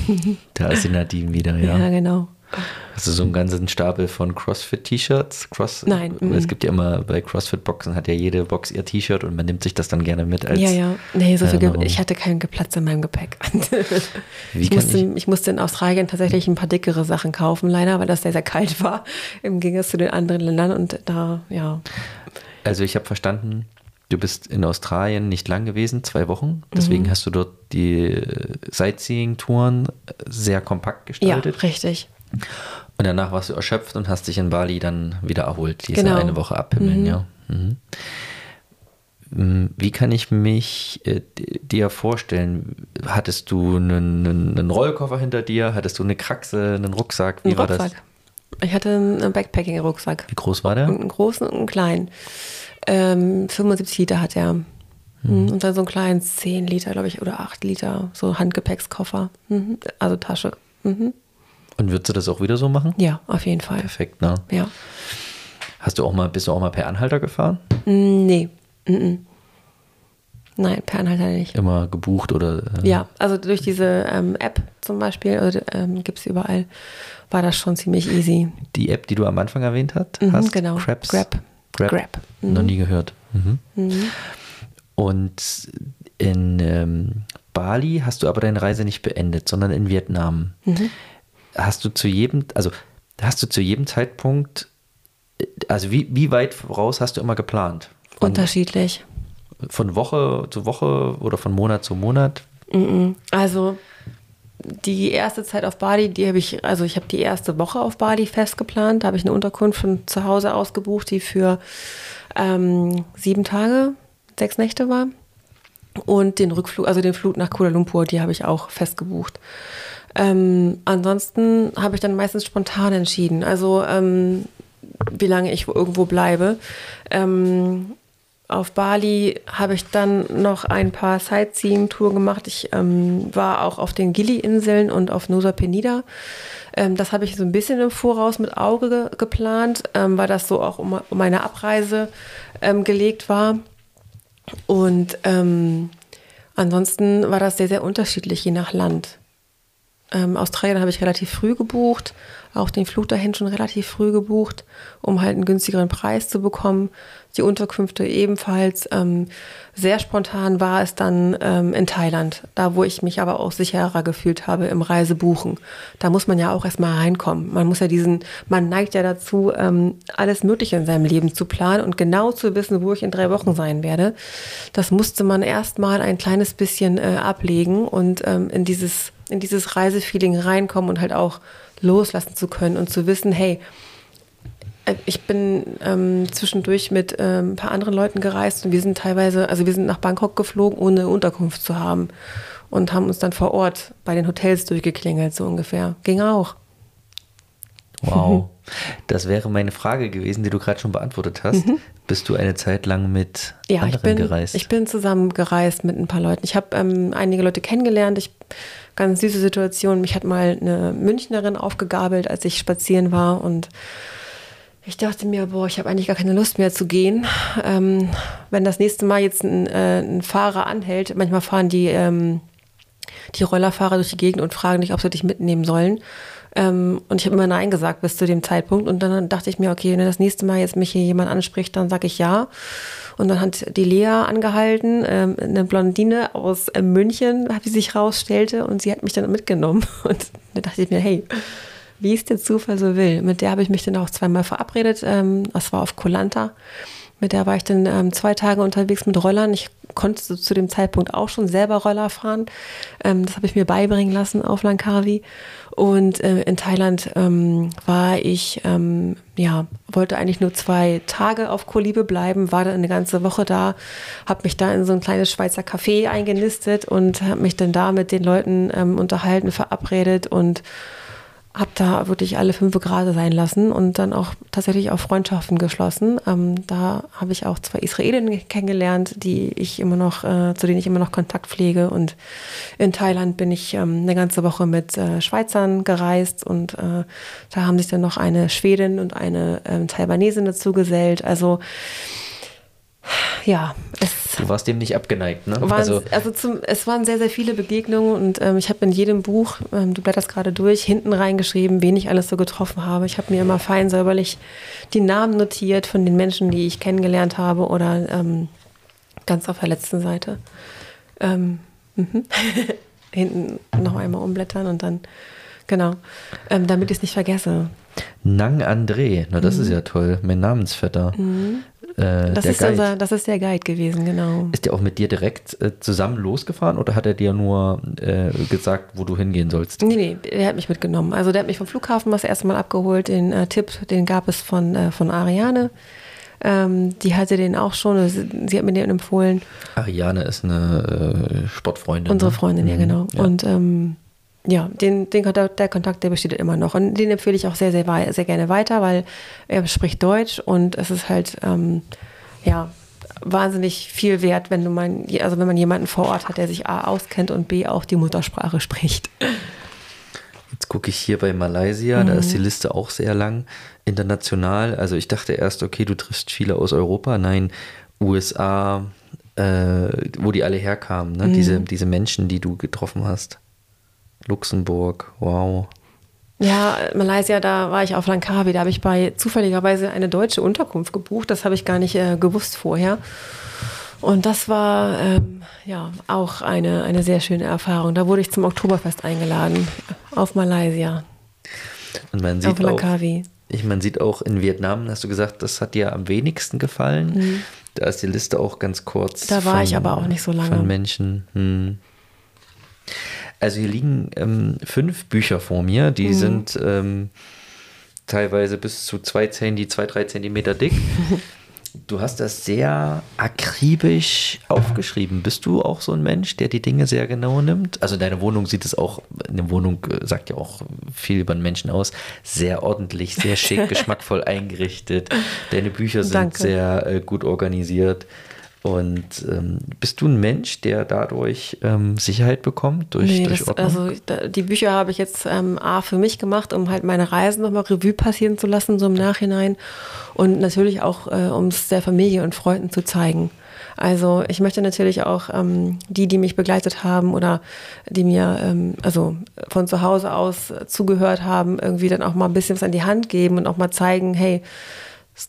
Speaker 1: Da ist die Nadine wieder, ja.
Speaker 2: Ja, genau.
Speaker 1: Hast du so einen ganzen Stapel von CrossFit-T-Shirts? Cross
Speaker 2: Nein.
Speaker 1: Es gibt ja immer bei CrossFit-Boxen hat ja jede Box ihr T-Shirt und man nimmt sich das dann gerne mit als.
Speaker 2: Ja, ja. Nee, so viel ich hatte keinen Platz in meinem Gepäck. ich, musste, ich? ich musste in Australien tatsächlich ein paar dickere Sachen kaufen, leider, weil das sehr, sehr kalt war im Gegensatz zu den anderen Ländern und da, ja.
Speaker 1: Also ich habe verstanden, Du bist in Australien nicht lang gewesen, zwei Wochen. Deswegen mhm. hast du dort die Sightseeing-Touren sehr kompakt gestaltet.
Speaker 2: Ja, richtig.
Speaker 1: Und danach warst du erschöpft und hast dich in Bali dann wieder erholt, diese genau. eine Woche abhimmeln, mhm. ja. Mhm. Wie kann ich mich äh, dir vorstellen? Hattest du einen, einen, Rollkoffer hinter dir? Hattest du eine Kraxe, einen Rucksack?
Speaker 2: Wie ein war Rucksack. das? Ich hatte einen Backpacking-Rucksack.
Speaker 1: Wie groß war der?
Speaker 2: Einen großen und einen kleinen. Ähm, 75 Liter hat er. Mhm. Und dann so einen kleinen 10 Liter, glaube ich, oder 8 Liter, so Handgepäckskoffer. Mhm. Also Tasche. Mhm.
Speaker 1: Und würdest du das auch wieder so machen?
Speaker 2: Ja, auf jeden Fall.
Speaker 1: Perfekt, ne?
Speaker 2: Ja.
Speaker 1: Hast du auch mal, bist du auch mal per Anhalter gefahren?
Speaker 2: Mm, nee. Mm -mm. Nein, per Anhalter nicht.
Speaker 1: Immer gebucht oder?
Speaker 2: Äh ja, also durch diese ähm, App zum Beispiel, also, ähm, gibt es überall, war das schon ziemlich easy.
Speaker 1: Die App, die du am Anfang erwähnt hast?
Speaker 2: Mhm, hast genau.
Speaker 1: Crabs?
Speaker 2: Grab.
Speaker 1: Grab. Grab. Mhm. Noch nie gehört. Mhm. Mhm. Und in ähm, Bali hast du aber deine Reise nicht beendet, sondern in Vietnam. Mhm hast du zu jedem, also hast du zu jedem Zeitpunkt, also wie, wie weit voraus hast du immer geplant?
Speaker 2: Von, Unterschiedlich.
Speaker 1: Von Woche zu Woche oder von Monat zu Monat?
Speaker 2: Also die erste Zeit auf Bali, die habe ich, also ich habe die erste Woche auf Bali festgeplant. Da habe ich eine Unterkunft von zu Hause ausgebucht, die für ähm, sieben Tage, sechs Nächte war. Und den Rückflug, also den Flug nach Kuala Lumpur, die habe ich auch festgebucht. Ähm, ansonsten habe ich dann meistens spontan entschieden, also ähm, wie lange ich irgendwo bleibe. Ähm, auf Bali habe ich dann noch ein paar Sightseeing-Touren gemacht. Ich ähm, war auch auf den Gili-Inseln und auf Nusa Penida. Ähm, das habe ich so ein bisschen im Voraus mit Auge ge geplant, ähm, weil das so auch um, um meine Abreise gelegt war. Und ansonsten war das sehr, sehr unterschiedlich, je nach Land. Ähm, Australien habe ich relativ früh gebucht, auch den Flug dahin schon relativ früh gebucht, um halt einen günstigeren Preis zu bekommen. Die Unterkünfte ebenfalls. Ähm, sehr spontan war es dann ähm, in Thailand, da wo ich mich aber auch sicherer gefühlt habe im Reisebuchen. Da muss man ja auch erstmal reinkommen. Man muss ja diesen, man neigt ja dazu, ähm, alles Mögliche in seinem Leben zu planen und genau zu wissen, wo ich in drei Wochen sein werde. Das musste man erstmal ein kleines bisschen äh, ablegen und ähm, in dieses in dieses Reisefeeling reinkommen und halt auch loslassen zu können und zu wissen, hey, äh, ich bin ähm, zwischendurch mit ähm, ein paar anderen Leuten gereist und wir sind teilweise, also wir sind nach Bangkok geflogen, ohne Unterkunft zu haben und haben uns dann vor Ort bei den Hotels durchgeklingelt, so ungefähr. Ging auch.
Speaker 1: Wow. Das wäre meine Frage gewesen, die du gerade schon beantwortet hast. Mhm. Bist du eine Zeit lang mit
Speaker 2: ja,
Speaker 1: anderen
Speaker 2: ich bin,
Speaker 1: gereist?
Speaker 2: Ich bin zusammen gereist mit ein paar Leuten. Ich habe ähm, einige Leute kennengelernt. Ich ganz süße Situation. Mich hat mal eine Münchnerin aufgegabelt, als ich spazieren war und ich dachte mir, boah, ich habe eigentlich gar keine Lust mehr zu gehen. Ähm, wenn das nächste Mal jetzt ein, äh, ein Fahrer anhält, manchmal fahren die, ähm, die Rollerfahrer durch die Gegend und fragen dich, ob sie dich mitnehmen sollen. Ähm, und ich habe immer Nein gesagt bis zu dem Zeitpunkt. Und dann dachte ich mir, okay, wenn das nächste Mal jetzt mich hier jemand anspricht, dann sage ich ja. Und dann hat die Lea angehalten, ähm, eine Blondine aus äh, München, wie sich rausstellte, und sie hat mich dann mitgenommen. Und da dachte ich mir, hey, wie es der Zufall so will. Mit der habe ich mich dann auch zweimal verabredet. Ähm, das war auf Kolanta. Mit der war ich dann ähm, zwei Tage unterwegs mit Rollern. Ich konnte zu, zu dem Zeitpunkt auch schon selber Roller fahren. Ähm, das habe ich mir beibringen lassen auf Langkawi. Und äh, in Thailand ähm, war ich, ähm, ja, wollte eigentlich nur zwei Tage auf Kolibe bleiben, war dann eine ganze Woche da, habe mich da in so ein kleines Schweizer Café eingenistet und habe mich dann da mit den Leuten ähm, unterhalten, verabredet und habe da wirklich alle fünf Grade sein lassen und dann auch tatsächlich auch Freundschaften geschlossen. Ähm, da habe ich auch zwei Israelinnen kennengelernt, die ich immer noch, äh, zu denen ich immer noch Kontakt pflege. Und in Thailand bin ich ähm, eine ganze Woche mit äh, Schweizern gereist und äh, da haben sich dann noch eine Schwedin und eine ähm, Taiwanesin dazu gesellt. Also ja,
Speaker 1: es du warst dem nicht abgeneigt, ne?
Speaker 2: Waren, also, also zum, es waren sehr, sehr viele Begegnungen und ähm, ich habe in jedem Buch, ähm, du blätterst gerade durch, hinten reingeschrieben, wen ich alles so getroffen habe. Ich habe mir immer fein säuberlich die Namen notiert von den Menschen, die ich kennengelernt habe oder ähm, ganz auf der letzten Seite. Ähm, mhm. hinten noch einmal umblättern und dann, genau, ähm, damit ich es nicht vergesse.
Speaker 1: Nang André, na das mhm. ist ja toll, mein Namensvetter.
Speaker 2: Mhm. Äh, das, ist unser, das ist der Guide gewesen, genau.
Speaker 1: Ist der auch mit dir direkt äh, zusammen losgefahren oder hat er dir nur äh, gesagt, wo du hingehen sollst?
Speaker 2: Nee, nee, er hat mich mitgenommen. Also der hat mich vom Flughafen das erste Mal abgeholt. Den äh, Tipp, den gab es von, äh, von Ariane. Ähm, die hatte den auch schon, sie hat mir den empfohlen.
Speaker 1: Ariane ist eine äh, Sportfreundin.
Speaker 2: Unsere ne? Freundin, ne? ja, genau. Ja. Und ähm, ja, den, den Kontakt, der Kontakt, der besteht immer noch. Und den empfehle ich auch sehr, sehr, sehr gerne weiter, weil er spricht Deutsch und es ist halt, ähm, ja, wahnsinnig viel wert, wenn du mal, also wenn man jemanden vor Ort hat, der sich A auskennt und B auch die Muttersprache spricht.
Speaker 1: Jetzt gucke ich hier bei Malaysia, mhm. da ist die Liste auch sehr lang. International, also ich dachte erst, okay, du triffst viele aus Europa. Nein, USA, äh, wo die alle herkamen, ne? Mhm. diese, diese Menschen, die du getroffen hast. Luxemburg, wow.
Speaker 2: Ja, Malaysia, da war ich auf Langkawi. Da habe ich bei zufälligerweise eine deutsche Unterkunft gebucht. Das habe ich gar nicht äh, gewusst vorher. Und das war ähm, ja auch eine, eine sehr schöne Erfahrung. Da wurde ich zum Oktoberfest eingeladen auf Malaysia.
Speaker 1: Und man sieht auf Langkawi. Auch, ich, man sieht auch in Vietnam, hast du gesagt, das hat dir am wenigsten gefallen. Mhm. Da ist die Liste auch ganz kurz.
Speaker 2: Da war von, ich aber auch nicht so lange.
Speaker 1: Von Menschen. Hm. Also hier liegen ähm, fünf Bücher vor mir, die mhm. sind ähm, teilweise bis zu zwei, Zenti, zwei, drei Zentimeter dick. Du hast das sehr akribisch aufgeschrieben. Bist du auch so ein Mensch, der die Dinge sehr genau nimmt? Also deine Wohnung sieht es auch, eine Wohnung äh, sagt ja auch viel über einen Menschen aus, sehr ordentlich, sehr schick, geschmackvoll eingerichtet. Deine Bücher sind Danke. sehr äh, gut organisiert. Und ähm, bist du ein Mensch, der dadurch ähm, Sicherheit bekommt durch, nee, durch
Speaker 2: das, Also da, die Bücher habe ich jetzt ähm, A für mich gemacht, um halt meine Reisen nochmal Revue passieren zu lassen, so im Nachhinein. Und natürlich auch, äh, um es der Familie und Freunden zu zeigen. Also ich möchte natürlich auch ähm, die, die mich begleitet haben oder die mir ähm, also von zu Hause aus zugehört haben, irgendwie dann auch mal ein bisschen was an die Hand geben und auch mal zeigen, hey,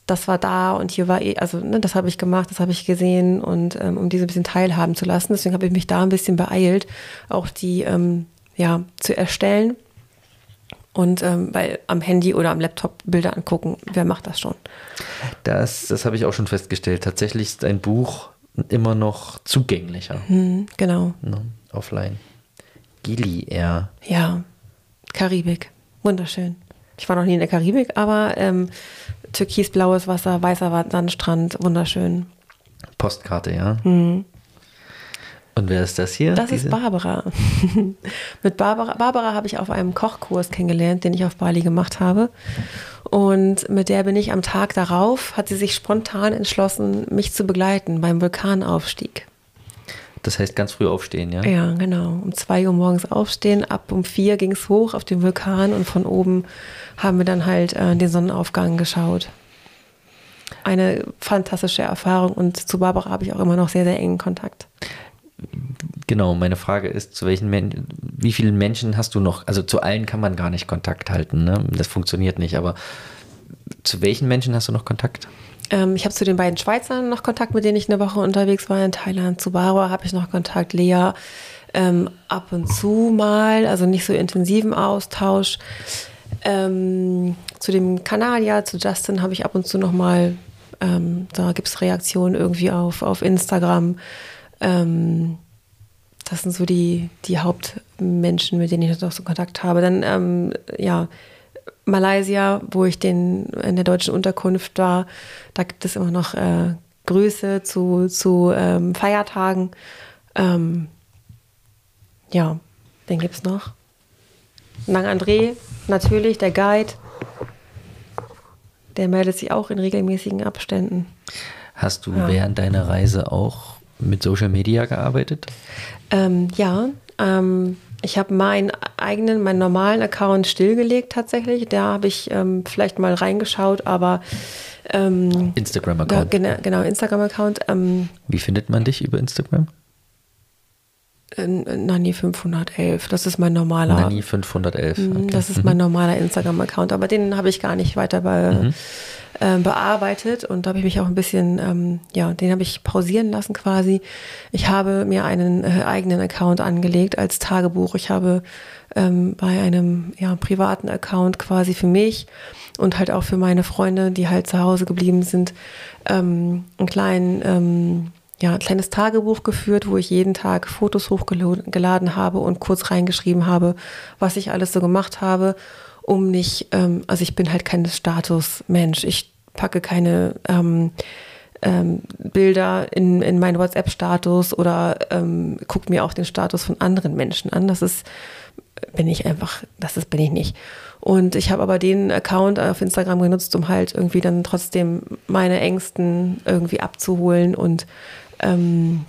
Speaker 2: das war da und hier war eh, also ne, das habe ich gemacht, das habe ich gesehen und ähm, um diese ein bisschen teilhaben zu lassen. Deswegen habe ich mich da ein bisschen beeilt, auch die ähm, ja zu erstellen. Und ähm, weil am Handy oder am Laptop Bilder angucken, wer macht das schon?
Speaker 1: Das, das habe ich auch schon festgestellt. Tatsächlich ist ein Buch immer noch zugänglicher.
Speaker 2: Hm, genau.
Speaker 1: Ne, offline. Gili Air.
Speaker 2: Ja, Karibik. Wunderschön. Ich war noch nie in der Karibik, aber ähm, türkisblaues Wasser, weißer Sandstrand, wunderschön.
Speaker 1: Postkarte, ja.
Speaker 2: Mhm.
Speaker 1: Und wer ist das hier?
Speaker 2: Das
Speaker 1: diese?
Speaker 2: ist Barbara. Mit Barbara, Barbara habe ich auf einem Kochkurs kennengelernt, den ich auf Bali gemacht habe. Und mit der bin ich am Tag darauf, hat sie sich spontan entschlossen, mich zu begleiten beim Vulkanaufstieg.
Speaker 1: Das heißt ganz früh aufstehen, ja?
Speaker 2: Ja, genau. Um zwei Uhr morgens aufstehen, ab um vier ging es hoch auf den Vulkan und von oben haben wir dann halt äh, den Sonnenaufgang geschaut. Eine fantastische Erfahrung und zu Barbara habe ich auch immer noch sehr, sehr engen Kontakt.
Speaker 1: Genau, meine Frage ist, zu welchen Men wie vielen Menschen hast du noch? Also zu allen kann man gar nicht Kontakt halten, ne? Das funktioniert nicht, aber zu welchen Menschen hast du noch Kontakt?
Speaker 2: Ähm, ich habe zu den beiden Schweizern noch Kontakt, mit denen ich eine Woche unterwegs war in Thailand. Zu Barbara habe ich noch Kontakt, Lea ähm, ab und zu mal, also nicht so intensiven Austausch. Ähm, zu dem Kanadier, zu Justin habe ich ab und zu noch mal, ähm, da gibt es Reaktionen irgendwie auf, auf Instagram. Ähm, das sind so die, die Hauptmenschen, mit denen ich noch so Kontakt habe. Dann, ähm, ja, Malaysia, wo ich den, in der deutschen Unterkunft war, da gibt es immer noch äh, Grüße zu, zu ähm, Feiertagen. Ähm, ja, den gibt es noch. Nang André, natürlich, der Guide. Der meldet sich auch in regelmäßigen Abständen.
Speaker 1: Hast du ja. während deiner Reise auch mit Social Media gearbeitet?
Speaker 2: Ähm, ja, ähm, ich habe meinen eigenen, meinen normalen Account stillgelegt tatsächlich. Da habe ich ähm, vielleicht mal reingeschaut, aber
Speaker 1: ähm, Instagram-Account.
Speaker 2: Genau, Instagram-Account. Ähm,
Speaker 1: Wie findet man dich über Instagram?
Speaker 2: Nani 511, das ist mein normaler.
Speaker 1: Nani 511.
Speaker 2: Mhm, okay. Das ist mein mhm. normaler Instagram-Account, aber den habe ich gar nicht weiter bei, mhm. äh, bearbeitet und da habe ich mich auch ein bisschen, ähm, ja, den habe ich pausieren lassen quasi. Ich habe mir einen äh, eigenen Account angelegt als Tagebuch. Ich habe ähm, bei einem ja, privaten Account quasi für mich und halt auch für meine Freunde, die halt zu Hause geblieben sind, ähm, einen kleinen ähm, ja, ein kleines Tagebuch geführt, wo ich jeden Tag Fotos hochgeladen habe und kurz reingeschrieben habe, was ich alles so gemacht habe, um nicht, ähm, also ich bin halt kein Statusmensch. Ich packe keine ähm, ähm, Bilder in, in meinen WhatsApp-Status oder ähm, gucke mir auch den Status von anderen Menschen an. Das ist, bin ich einfach, das ist, bin ich nicht. Und ich habe aber den Account auf Instagram genutzt, um halt irgendwie dann trotzdem meine Ängsten irgendwie abzuholen und ähm,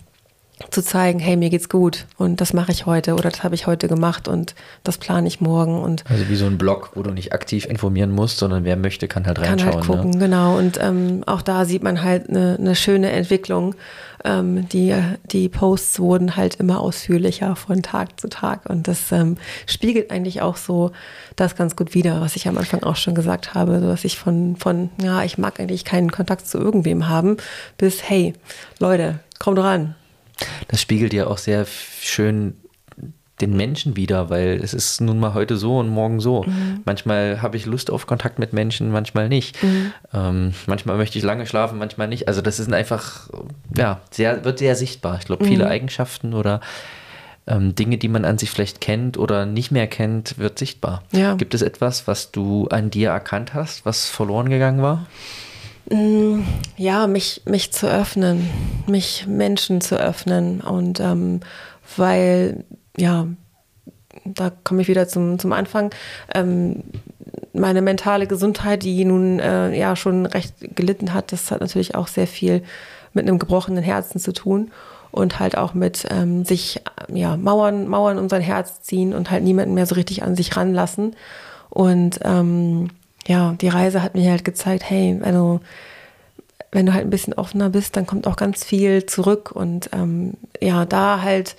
Speaker 2: zu zeigen, hey, mir geht's gut und das mache ich heute oder das habe ich heute gemacht und das plane ich morgen und
Speaker 1: also wie so ein Blog, wo du nicht aktiv informieren musst, sondern wer möchte, kann halt reinschauen. Kann halt
Speaker 2: gucken,
Speaker 1: ne?
Speaker 2: genau und ähm, auch da sieht man halt eine, eine schöne Entwicklung. Ähm, die, die Posts wurden halt immer ausführlicher von Tag zu Tag und das ähm, spiegelt eigentlich auch so das ganz gut wider, was ich am Anfang auch schon gesagt habe, so dass ich von, von ja, ich mag eigentlich keinen Kontakt zu irgendwem haben, bis hey, Leute, kommt ran,
Speaker 1: das spiegelt ja auch sehr schön den Menschen wieder, weil es ist nun mal heute so und morgen so. Mhm. Manchmal habe ich Lust auf Kontakt mit Menschen, manchmal nicht. Mhm. Ähm, manchmal möchte ich lange schlafen, manchmal nicht. Also das ist einfach, ja, sehr, wird sehr sichtbar. Ich glaube, viele mhm. Eigenschaften oder ähm, Dinge, die man an sich vielleicht kennt oder nicht mehr kennt, wird sichtbar. Ja. Gibt es etwas, was du an dir erkannt hast, was verloren gegangen war?
Speaker 2: Mm, ja, mich, mich zu öffnen, mich Menschen zu öffnen. Und ähm, weil, ja, da komme ich wieder zum, zum Anfang. Ähm, meine mentale Gesundheit, die nun äh, ja schon recht gelitten hat, das hat natürlich auch sehr viel mit einem gebrochenen Herzen zu tun und halt auch mit ähm, sich ja Mauern Mauern um sein Herz ziehen und halt niemanden mehr so richtig an sich ranlassen und ähm, ja, die Reise hat mir halt gezeigt, hey, also wenn du halt ein bisschen offener bist, dann kommt auch ganz viel zurück und ähm, ja, da halt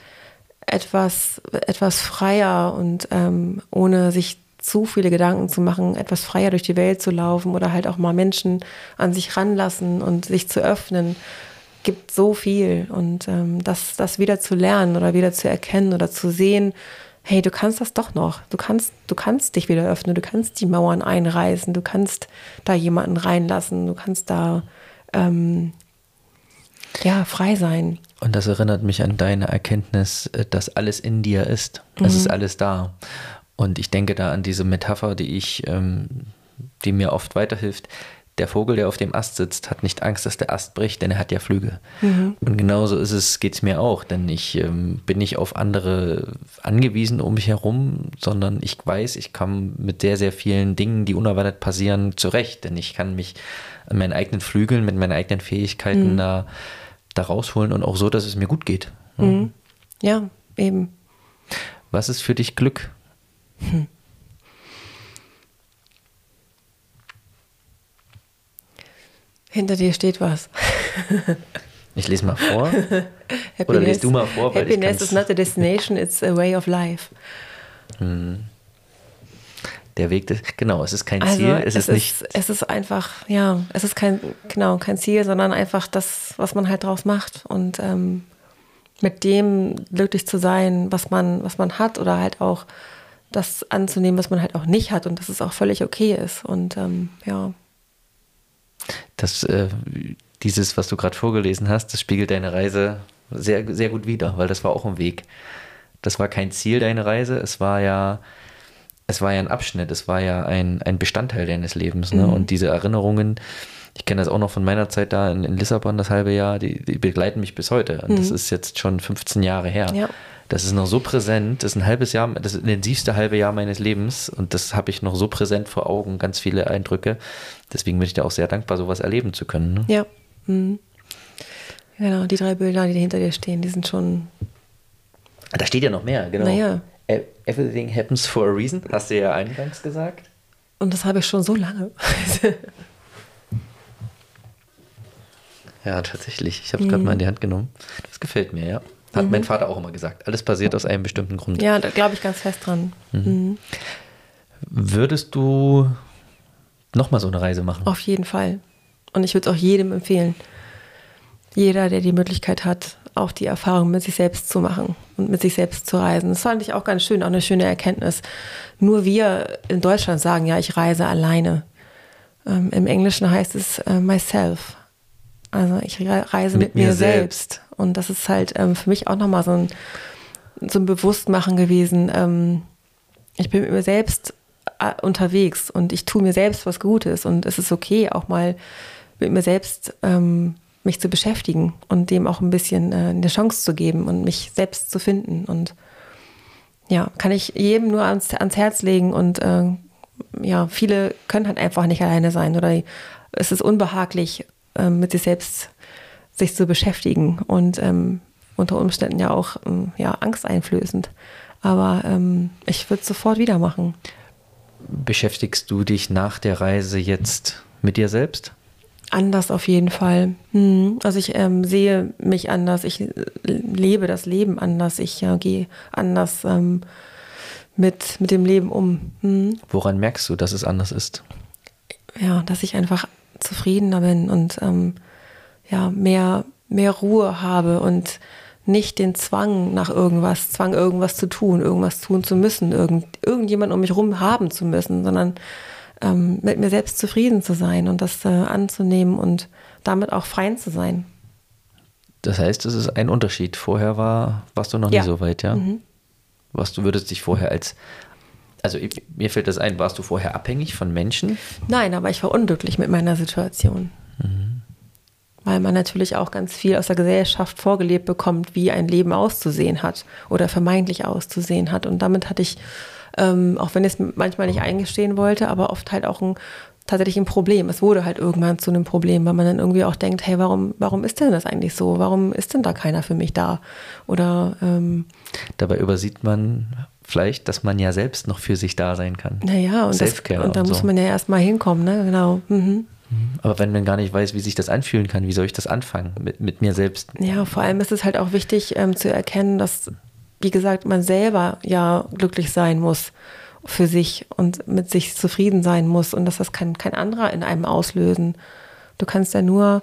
Speaker 2: etwas, etwas freier und ähm, ohne sich zu viele Gedanken zu machen, etwas freier durch die Welt zu laufen oder halt auch mal Menschen an sich ranlassen und sich zu öffnen, gibt so viel. Und ähm, das, das wieder zu lernen oder wieder zu erkennen oder zu sehen, hey, du kannst das doch noch. Du kannst, du kannst dich wieder öffnen, du kannst die Mauern einreißen, du kannst da jemanden reinlassen, du kannst da ähm, ja, frei sein.
Speaker 1: Und das erinnert mich an deine Erkenntnis, äh, dass alles in dir ist. Es mhm. ist alles da. Und ich denke da an diese Metapher, die ich, ähm, die mir oft weiterhilft. Der Vogel, der auf dem Ast sitzt, hat nicht Angst, dass der Ast bricht, denn er hat ja Flügel. Mhm. Und genauso ist es, geht es mir auch, denn ich ähm, bin nicht auf andere angewiesen um mich herum, sondern ich weiß, ich komme mit sehr, sehr vielen Dingen, die unerwartet passieren, zurecht, denn ich kann mich an meinen eigenen Flügeln, mit meinen eigenen Fähigkeiten mhm. da, da rausholen und auch so, dass es mir gut geht.
Speaker 2: Mhm. Ja, eben.
Speaker 1: Was ist für dich Glück? Hm.
Speaker 2: Hinter dir steht was.
Speaker 1: Ich lese mal vor. Oder lest du mal vor.
Speaker 2: Weil Happiness is not a destination, it's a way of life. Hm.
Speaker 1: Der Weg, des, genau, es ist kein also Ziel, es, es ist, ist nicht.
Speaker 2: Es ist einfach, ja, es ist kein, genau, kein Ziel, sondern einfach das, was man halt draus macht und ähm, mit dem glücklich zu sein, was man, was man hat oder halt auch das anzunehmen, was man halt auch nicht hat und dass es auch völlig okay ist und ähm, ja
Speaker 1: das, äh, dieses, was du gerade vorgelesen hast, das spiegelt deine Reise sehr, sehr gut wider, weil das war auch ein Weg. Das war kein Ziel, deine Reise, es war ja, es war ja ein Abschnitt, es war ja ein, ein Bestandteil deines Lebens. Ne? Mhm. Und diese Erinnerungen, ich kenne das auch noch von meiner Zeit da in, in Lissabon, das halbe Jahr, die, die, begleiten mich bis heute. Und mhm. das ist jetzt schon 15 Jahre her. Ja. Das ist noch so präsent, das ist ein halbes Jahr, das intensivste halbe Jahr meines Lebens und das habe ich noch so präsent vor Augen, ganz viele Eindrücke. Deswegen bin ich da auch sehr dankbar, sowas erleben zu können. Ne?
Speaker 2: Ja. Mhm. Genau, die drei Bilder, die hinter dir stehen, die sind schon.
Speaker 1: Da steht ja noch mehr, genau.
Speaker 2: Naja.
Speaker 1: E-, everything happens for a reason, hast du ja eingangs gesagt.
Speaker 2: Und das habe ich schon so lange.
Speaker 1: ja, tatsächlich. Ich habe es mhm. gerade mal in die Hand genommen. Das gefällt mir, ja. Hat mhm. mein Vater auch immer gesagt. Alles passiert aus einem bestimmten Grund.
Speaker 2: Ja, da glaube ich ganz fest dran. Mhm. Mhm.
Speaker 1: Würdest du nochmal so eine Reise machen?
Speaker 2: Auf jeden Fall. Und ich würde es auch jedem empfehlen. Jeder, der die Möglichkeit hat, auch die Erfahrung mit sich selbst zu machen und mit sich selbst zu reisen. Das fand ich auch ganz schön, auch eine schöne Erkenntnis. Nur wir in Deutschland sagen ja, ich reise alleine. Ähm, Im Englischen heißt es äh, myself. Also ich reise mit, mit mir, selbst. selbst. Und das ist halt ähm, für mich auch nochmal so ein, so ein Bewusstmachen gewesen. Ähm, ich bin mit mir selbst äh, unterwegs und ich tue mir selbst was Gutes und es ist okay, auch mal mit mir selbst ähm, mich zu beschäftigen und dem auch ein bisschen äh, eine Chance zu geben und mich selbst zu finden. Und ja, kann ich jedem nur ans, ans Herz legen und äh, ja, viele können halt einfach nicht alleine sein oder es ist unbehaglich ähm, mit sich selbst sich zu beschäftigen und ähm, unter Umständen ja auch ähm, ja, angsteinflößend. Aber ähm, ich würde es sofort wieder machen.
Speaker 1: Beschäftigst du dich nach der Reise jetzt mit dir selbst?
Speaker 2: Anders auf jeden Fall. Hm. Also ich ähm, sehe mich anders, ich lebe das Leben anders, ich äh, gehe anders ähm, mit, mit dem Leben um. Hm.
Speaker 1: Woran merkst du, dass es anders ist?
Speaker 2: Ja, dass ich einfach zufriedener bin und ähm, ja, mehr, mehr Ruhe habe und nicht den Zwang nach irgendwas, Zwang irgendwas zu tun, irgendwas tun zu müssen, irgend, irgendjemand um mich herum haben zu müssen, sondern ähm, mit mir selbst zufrieden zu sein und das äh, anzunehmen und damit auch fein zu sein.
Speaker 1: Das heißt, es ist ein Unterschied. Vorher war, warst du noch ja. nie so weit, ja? Mhm. Was du würdest dich vorher als also mir fällt das ein, warst du vorher abhängig von Menschen?
Speaker 2: Nein, aber ich war unglücklich mit meiner Situation. Mhm. Weil man natürlich auch ganz viel aus der Gesellschaft vorgelebt bekommt, wie ein Leben auszusehen hat oder vermeintlich auszusehen hat. Und damit hatte ich, ähm, auch wenn ich es manchmal nicht eingestehen wollte, aber oft halt auch ein tatsächlich ein Problem. Es wurde halt irgendwann zu einem Problem, weil man dann irgendwie auch denkt, hey, warum, warum ist denn das eigentlich so? Warum ist denn da keiner für mich da? Oder ähm,
Speaker 1: dabei übersieht man vielleicht, dass man ja selbst noch für sich da sein kann.
Speaker 2: Naja, und, das, und da und muss so. man ja erstmal hinkommen, ne? Genau. Mhm.
Speaker 1: mhm. Aber wenn man gar nicht weiß, wie sich das anfühlen kann, wie soll ich das anfangen mit, mit mir selbst?
Speaker 2: Ja, vor allem ist es halt auch wichtig ähm, zu erkennen, dass, wie gesagt, man selber ja glücklich sein muss für sich und mit sich zufrieden sein muss und dass das kann kein anderer in einem auslösen. Du kannst ja nur,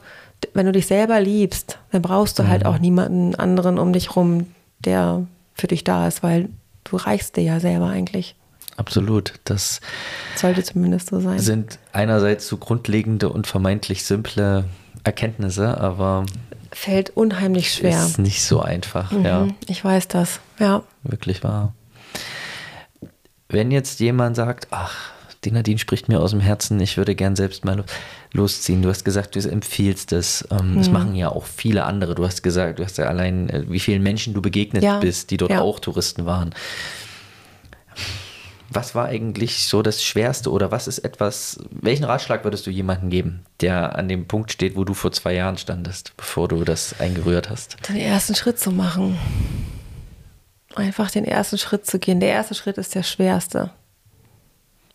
Speaker 2: wenn du dich selber liebst, dann brauchst du halt mhm. halt auch niemanden anderen um dich rum, der für dich da ist, weil du reichst dir ja selber eigentlich.
Speaker 1: Absolut. Das
Speaker 2: sollte zumindest so sein.
Speaker 1: Sind einerseits so grundlegende und vermeintlich simple Erkenntnisse, aber
Speaker 2: fällt unheimlich schwer.
Speaker 1: Ist nicht so einfach, mhm, ja.
Speaker 2: Ich weiß das, ja.
Speaker 1: Wirklich wahr. Wenn jetzt jemand sagt, ach, die Nadine spricht mir aus dem Herzen, ich würde gern selbst mal losziehen. Du hast gesagt, du empfiehlst es. Ähm, das mhm. machen ja auch viele andere. Du hast gesagt, du hast ja allein, äh, wie vielen Menschen du begegnet ja. bist, die dort ja. auch Touristen waren. Was war eigentlich so das Schwerste oder was ist etwas, welchen Ratschlag würdest du jemandem geben, der an dem Punkt steht, wo du vor zwei Jahren standest, bevor du das eingerührt hast?
Speaker 2: Den ersten Schritt zu machen. Einfach den ersten Schritt zu gehen. Der erste Schritt ist der schwerste.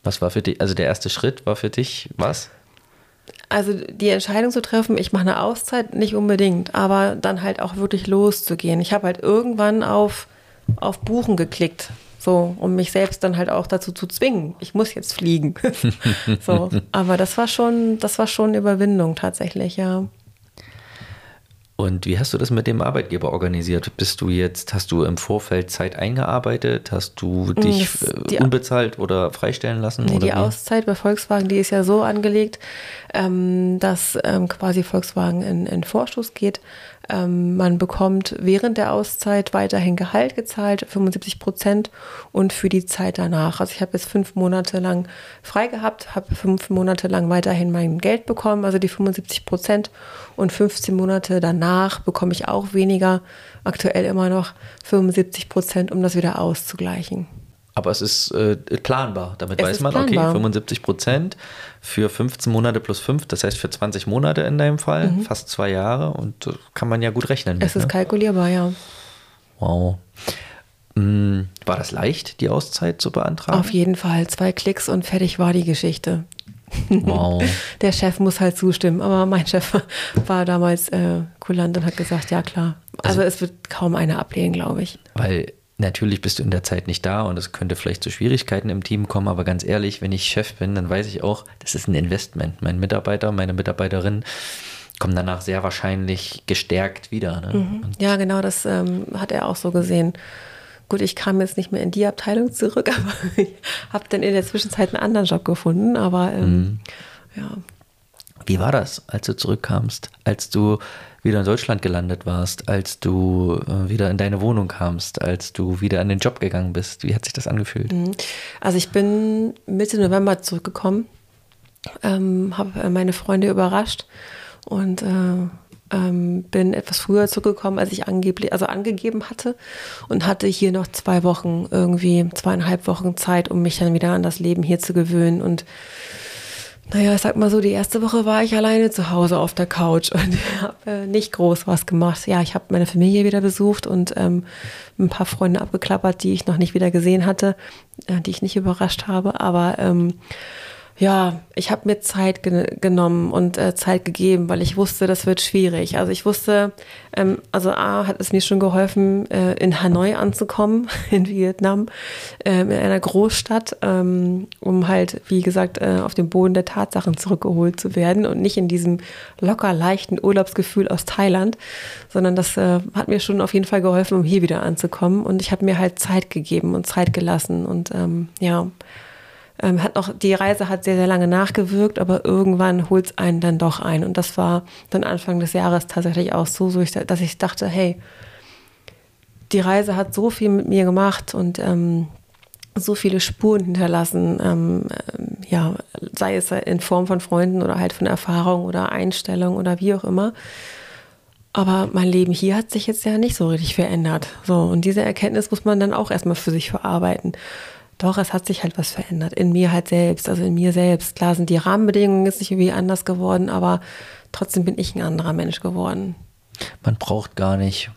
Speaker 1: Was war für dich, also der erste Schritt war für dich was?
Speaker 2: Also die Entscheidung zu treffen, ich mache eine Auszeit, nicht unbedingt, aber dann halt auch wirklich loszugehen. Ich habe halt irgendwann auf, auf Buchen geklickt, so, um mich selbst dann halt auch dazu zu zwingen. Ich muss jetzt fliegen. so, aber das war schon, das war schon eine Überwindung tatsächlich, ja.
Speaker 1: Und wie hast du das mit dem Arbeitgeber organisiert? Bist du jetzt, hast du im Vorfeld Zeit eingearbeitet? Hast du mm, dich die, unbezahlt oder freistellen lassen?
Speaker 2: Nee,
Speaker 1: die
Speaker 2: wie? Auszeit bei Volkswagen, die ist ja so angelegt, ähm, dass ähm, quasi Volkswagen in, in Vorschuss geht. Ähm, man bekommt während der Auszeit weiterhin Gehalt gezahlt, 75 Prozent, und für die Zeit danach. Also ich habe jetzt fünf Monate lang frei gehabt, habe fünf Monate lang weiterhin mein Geld bekommen, also die 75 Prozent, und 15 Monate danach bekomme ich auch weniger, aktuell immer noch 75 Prozent, um das wieder auszugleichen.
Speaker 1: Aber es ist äh, planbar. Damit es weiß man, planbar. okay, 75 Prozent für 15 Monate plus 5, das heißt für 20 Monate in deinem Fall, mhm. fast zwei Jahre und äh, kann man ja gut rechnen.
Speaker 2: Mit, es ist ne? kalkulierbar, ja.
Speaker 1: Wow. Mhm. War das leicht, die Auszeit zu beantragen?
Speaker 2: Auf jeden Fall. Zwei Klicks und fertig war die Geschichte. Wow. Der Chef muss halt zustimmen, aber mein Chef war damals äh, kulant und hat gesagt, ja klar. Also, also es wird kaum einer ablehnen, glaube ich.
Speaker 1: Weil Natürlich bist du in der Zeit nicht da und es könnte vielleicht zu Schwierigkeiten im Team kommen, aber ganz ehrlich, wenn ich Chef bin, dann weiß ich auch, das ist ein Investment. Mein Mitarbeiter, meine Mitarbeiterin kommen danach sehr wahrscheinlich gestärkt wieder. Ne?
Speaker 2: Mhm. Ja, genau, das ähm, hat er auch so gesehen. Gut, ich kam jetzt nicht mehr in die Abteilung zurück, aber ich habe dann in der Zwischenzeit einen anderen Job gefunden. Aber ähm, mhm. ja.
Speaker 1: Wie war das, als du zurückkamst, als du wieder in Deutschland gelandet warst, als du äh, wieder in deine Wohnung kamst, als du wieder an den Job gegangen bist? Wie hat sich das angefühlt? Mhm.
Speaker 2: Also ich bin Mitte November zurückgekommen, ähm, habe äh, meine Freunde überrascht und äh, ähm, bin etwas früher zurückgekommen, als ich angeblich, also angegeben hatte und hatte hier noch zwei Wochen irgendwie, zweieinhalb Wochen Zeit, um mich dann wieder an das Leben hier zu gewöhnen und naja, ich sag mal so, die erste Woche war ich alleine zu Hause auf der Couch und habe äh, nicht groß was gemacht. Ja, ich habe meine Familie wieder besucht und ähm, ein paar Freunde abgeklappert, die ich noch nicht wieder gesehen hatte, äh, die ich nicht überrascht habe. Aber ähm, ja, ich habe mir Zeit ge genommen und äh, Zeit gegeben, weil ich wusste, das wird schwierig. Also ich wusste, ähm, also A hat es mir schon geholfen, äh, in Hanoi anzukommen, in Vietnam, äh, in einer Großstadt, ähm, um halt, wie gesagt, äh, auf den Boden der Tatsachen zurückgeholt zu werden und nicht in diesem locker leichten Urlaubsgefühl aus Thailand, sondern das äh, hat mir schon auf jeden Fall geholfen, um hier wieder anzukommen. Und ich habe mir halt Zeit gegeben und Zeit gelassen und ähm, ja, ähm, hat noch, die Reise hat sehr, sehr lange nachgewirkt, aber irgendwann holt es einen dann doch ein. Und das war dann Anfang des Jahres tatsächlich auch so, so ich, dass ich dachte, hey, die Reise hat so viel mit mir gemacht und ähm, so viele Spuren hinterlassen, ähm, äh, ja, sei es in Form von Freunden oder halt von Erfahrung oder Einstellung oder wie auch immer. Aber mein Leben hier hat sich jetzt ja nicht so richtig verändert. So, und diese Erkenntnis muss man dann auch erstmal für sich verarbeiten. Doch, es hat sich halt was verändert. In mir halt selbst, also in mir selbst. Klar sind die Rahmenbedingungen jetzt nicht irgendwie anders geworden, aber trotzdem bin ich ein anderer Mensch geworden.
Speaker 1: Man braucht gar nicht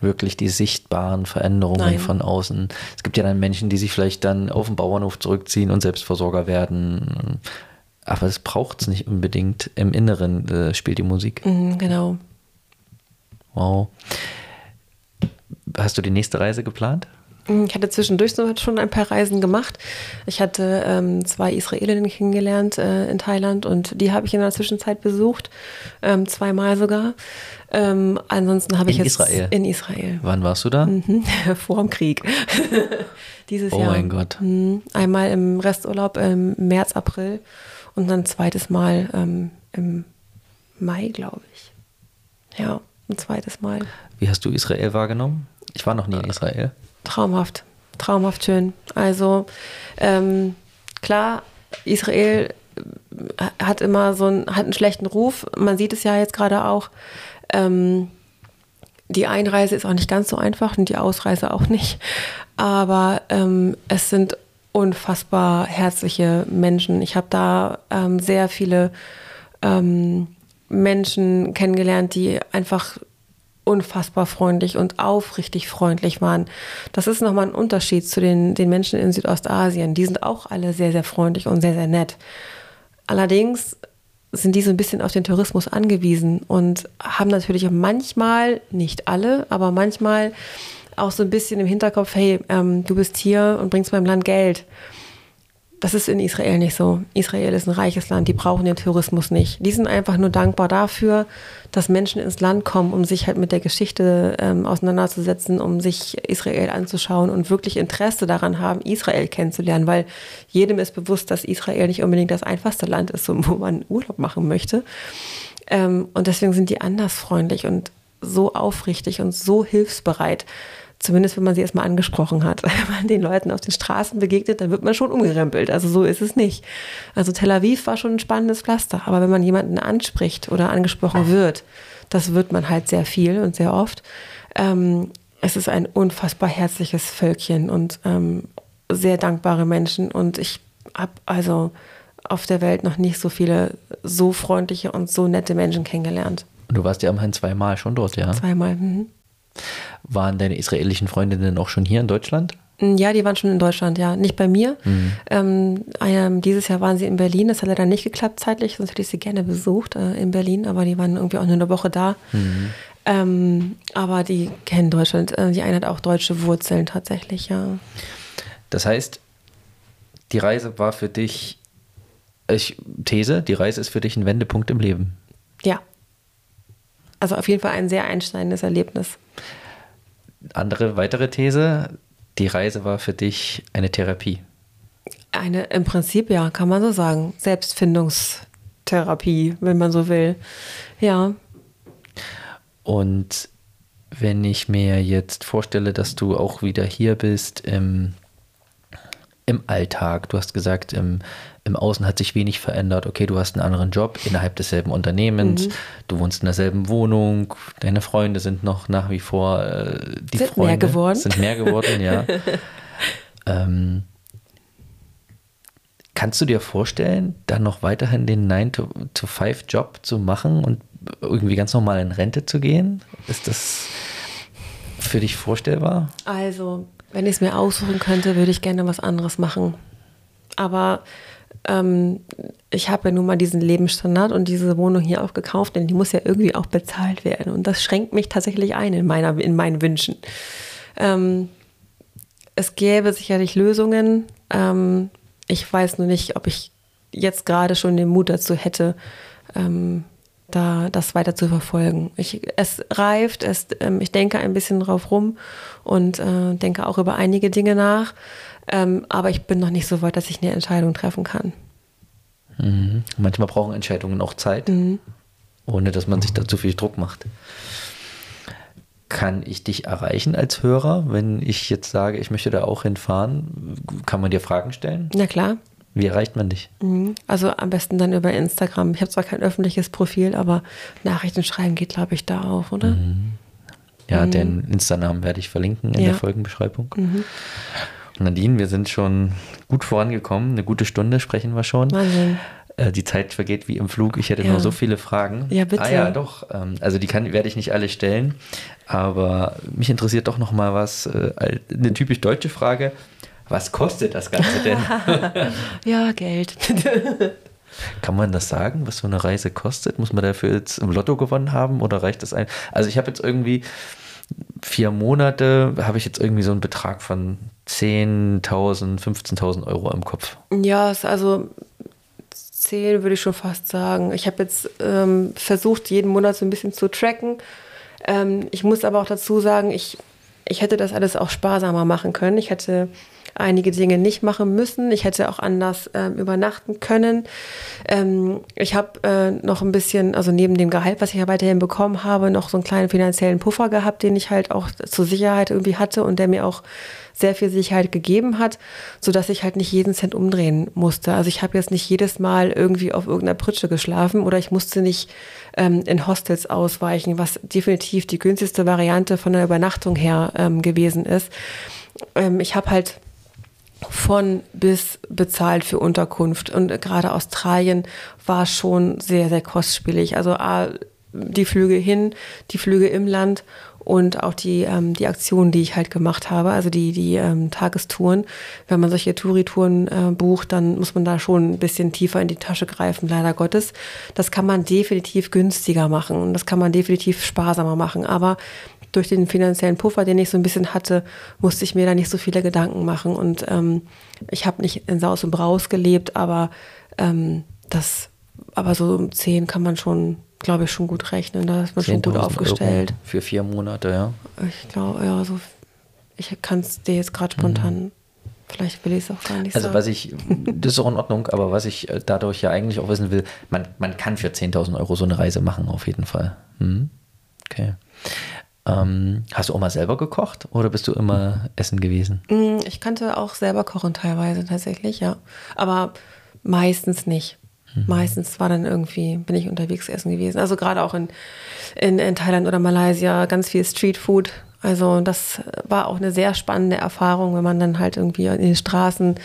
Speaker 1: wirklich die sichtbaren Veränderungen Nein. von außen. Es gibt ja dann Menschen, die sich vielleicht dann auf den Bauernhof zurückziehen und Selbstversorger werden. Aber es braucht es nicht unbedingt. Im Inneren äh, spielt die Musik.
Speaker 2: Mhm, genau.
Speaker 1: Wow. Hast du die nächste Reise geplant?
Speaker 2: Ich hatte zwischendurch schon ein paar Reisen gemacht. Ich hatte ähm, zwei Israelinnen kennengelernt äh, in Thailand und die habe ich in der Zwischenzeit besucht, ähm, zweimal sogar. Ähm, ansonsten habe ich jetzt
Speaker 1: Israel.
Speaker 2: in Israel.
Speaker 1: Wann warst du da?
Speaker 2: Mhm. Vor dem Krieg. Dieses
Speaker 1: oh
Speaker 2: Jahr.
Speaker 1: Oh mein Gott.
Speaker 2: Mhm. Einmal im Resturlaub im März, April und dann ein zweites Mal ähm, im Mai, glaube ich. Ja, ein zweites Mal.
Speaker 1: Wie hast du Israel wahrgenommen? Ich war noch nie in Israel
Speaker 2: traumhaft, traumhaft schön. Also ähm, klar, Israel äh, hat immer so einen, hat einen schlechten Ruf. Man sieht es ja jetzt gerade auch. Ähm, die Einreise ist auch nicht ganz so einfach und die Ausreise auch nicht. Aber ähm, es sind unfassbar herzliche Menschen. Ich habe da ähm, sehr viele ähm, Menschen kennengelernt, die einfach unfassbar freundlich und aufrichtig freundlich waren. Das ist nochmal ein Unterschied zu den, den Menschen in Südostasien. Die sind auch alle sehr, sehr freundlich und sehr, sehr nett. Allerdings sind die so ein bisschen auf den Tourismus angewiesen und haben natürlich manchmal, nicht alle, aber manchmal auch so ein bisschen im Hinterkopf, hey, ähm, du bist hier und bringst meinem Land Geld. Das ist in Israel nicht so. Israel ist ein reiches Land, die brauchen den Tourismus nicht. Die sind einfach nur dankbar dafür, dass Menschen ins Land kommen, um sich halt mit der Geschichte ähm, auseinanderzusetzen, um sich Israel anzuschauen und wirklich Interesse daran haben, Israel kennenzulernen, weil jedem ist bewusst, dass Israel nicht unbedingt das einfachste Land ist, wo man Urlaub machen möchte. Ähm, und deswegen sind die anders freundlich und so aufrichtig und so hilfsbereit. Zumindest wenn man sie erstmal angesprochen hat. Wenn man den Leuten auf den Straßen begegnet, dann wird man schon umgerempelt. Also so ist es nicht. Also Tel Aviv war schon ein spannendes Pflaster. Aber wenn man jemanden anspricht oder angesprochen wird, das wird man halt sehr viel und sehr oft. Ähm, es ist ein unfassbar herzliches Völkchen und ähm, sehr dankbare Menschen. Und ich habe also auf der Welt noch nicht so viele so freundliche und so nette Menschen kennengelernt.
Speaker 1: Du warst ja immerhin zweimal schon dort, ja?
Speaker 2: Zweimal. Mhm.
Speaker 1: Waren deine israelischen Freundinnen auch schon hier in Deutschland?
Speaker 2: Mm, ja, die waren schon in Deutschland, ja. Nicht bei mir. Mhm. Ähm, ähm, dieses Jahr waren sie in Berlin. Das hat leider nicht geklappt zeitlich, sonst hätte ich sie gerne besucht äh, in Berlin, aber die waren irgendwie auch nur eine Woche da. Mhm. Ähm, aber die kennen Deutschland. Äh, die eine hat auch deutsche Wurzeln tatsächlich, ja.
Speaker 1: Das heißt, die Reise war für dich, ich, These, die Reise ist für dich ein Wendepunkt im Leben.
Speaker 2: Ja. Also auf jeden Fall ein sehr einschneidendes Erlebnis.
Speaker 1: Andere weitere These, die Reise war für dich eine Therapie.
Speaker 2: Eine, im Prinzip ja, kann man so sagen. Selbstfindungstherapie, wenn man so will. Ja.
Speaker 1: Und wenn ich mir jetzt vorstelle, dass du auch wieder hier bist im, im Alltag, du hast gesagt, im, im Außen hat sich wenig verändert. Okay, du hast einen anderen Job innerhalb desselben Unternehmens, mhm. du wohnst in derselben Wohnung, deine Freunde sind noch nach wie vor äh, die
Speaker 2: sind
Speaker 1: Freunde.
Speaker 2: Mehr geworden.
Speaker 1: Sind mehr geworden, ja. ähm, kannst du dir vorstellen, dann noch weiterhin den 9-to-5-Job zu machen und irgendwie ganz normal in Rente zu gehen? Ist das für dich vorstellbar?
Speaker 2: Also, wenn ich es mir aussuchen könnte, würde ich gerne was anderes machen. Aber ähm, ich habe ja nun mal diesen Lebensstandard und diese Wohnung hier auch gekauft, denn die muss ja irgendwie auch bezahlt werden. Und das schränkt mich tatsächlich ein in, meiner, in meinen Wünschen. Ähm, es gäbe sicherlich Lösungen. Ähm, ich weiß nur nicht, ob ich jetzt gerade schon den Mut dazu hätte, ähm, da das weiter zu verfolgen. Ich, es reift, es, ähm, ich denke ein bisschen drauf rum und äh, denke auch über einige Dinge nach. Ähm, aber ich bin noch nicht so weit, dass ich eine Entscheidung treffen kann.
Speaker 1: Mhm. Manchmal brauchen Entscheidungen auch Zeit, mhm. ohne dass man sich da zu viel Druck macht. Kann ich dich erreichen als Hörer, wenn ich jetzt sage, ich möchte da auch hinfahren? Kann man dir Fragen stellen?
Speaker 2: Na klar.
Speaker 1: Wie erreicht man dich?
Speaker 2: Mhm. Also am besten dann über Instagram. Ich habe zwar kein öffentliches Profil, aber Nachrichten schreiben geht, glaube ich, da auch, oder?
Speaker 1: Mhm. Ja, mhm. den Insta-Namen werde ich verlinken in ja. der Folgenbeschreibung. Mhm. Nadine, wir sind schon gut vorangekommen. Eine gute Stunde sprechen wir schon. Wahnsinn. Äh, die Zeit vergeht wie im Flug. Ich hätte ja. noch so viele Fragen.
Speaker 2: Ja, bitte. Ah
Speaker 1: ja, doch. Ähm, also die kann, werde ich nicht alle stellen. Aber mich interessiert doch noch mal was. Äh, eine typisch deutsche Frage. Was kostet das Ganze denn?
Speaker 2: ja, Geld.
Speaker 1: Kann man das sagen, was so eine Reise kostet? Muss man dafür jetzt im Lotto gewonnen haben oder reicht das ein? Also ich habe jetzt irgendwie vier Monate, habe ich jetzt irgendwie so einen Betrag von 10.000, 15.000 Euro im Kopf.
Speaker 2: Ja, also 10 würde ich schon fast sagen. Ich habe jetzt ähm, versucht, jeden Monat so ein bisschen zu tracken. Ähm, ich muss aber auch dazu sagen, ich, ich hätte das alles auch sparsamer machen können. Ich hätte einige Dinge nicht machen müssen. Ich hätte auch anders ähm, übernachten können. Ähm, ich habe äh, noch ein bisschen, also neben dem Gehalt, was ich ja weiterhin bekommen habe, noch so einen kleinen finanziellen Puffer gehabt, den ich halt auch zur Sicherheit irgendwie hatte und der mir auch sehr viel Sicherheit gegeben hat, sodass ich halt nicht jeden Cent umdrehen musste. Also ich habe jetzt nicht jedes Mal irgendwie auf irgendeiner Pritsche geschlafen oder ich musste nicht ähm, in Hostels ausweichen, was definitiv die günstigste Variante von der Übernachtung her ähm, gewesen ist. Ähm, ich habe halt von bis bezahlt für Unterkunft und gerade Australien war schon sehr, sehr kostspielig. Also die Flüge hin, die Flüge im Land und auch die, ähm, die Aktionen, die ich halt gemacht habe, also die, die ähm, Tagestouren. Wenn man solche Touritouren äh, bucht, dann muss man da schon ein bisschen tiefer in die Tasche greifen, leider Gottes. Das kann man definitiv günstiger machen und das kann man definitiv sparsamer machen. Aber durch den finanziellen Puffer, den ich so ein bisschen hatte, musste ich mir da nicht so viele Gedanken machen. Und ähm, ich habe nicht in Saus und Braus gelebt, aber ähm, das, aber so um zehn kann man schon glaube ich, schon gut rechnen. Da ist man schon gut aufgestellt.
Speaker 1: Euro für vier Monate, ja.
Speaker 2: Ich glaube, ja, so. Ich kann es dir jetzt gerade spontan. Mhm. Vielleicht will ich es auch gar nicht
Speaker 1: also sagen. was ich, das ist auch in Ordnung, aber was ich äh, dadurch ja eigentlich auch wissen will, man, man kann für 10.000 Euro so eine Reise machen, auf jeden Fall. Mhm. Okay. Ähm, hast du auch mal selber gekocht oder bist du immer essen gewesen?
Speaker 2: Mm, ich kannte auch selber kochen teilweise tatsächlich, ja. Aber meistens nicht. Mhm. Meistens war dann irgendwie, bin ich unterwegs essen gewesen. Also gerade auch in, in, in Thailand oder Malaysia ganz viel Streetfood. Also das war auch eine sehr spannende Erfahrung, wenn man dann halt irgendwie in den Straßen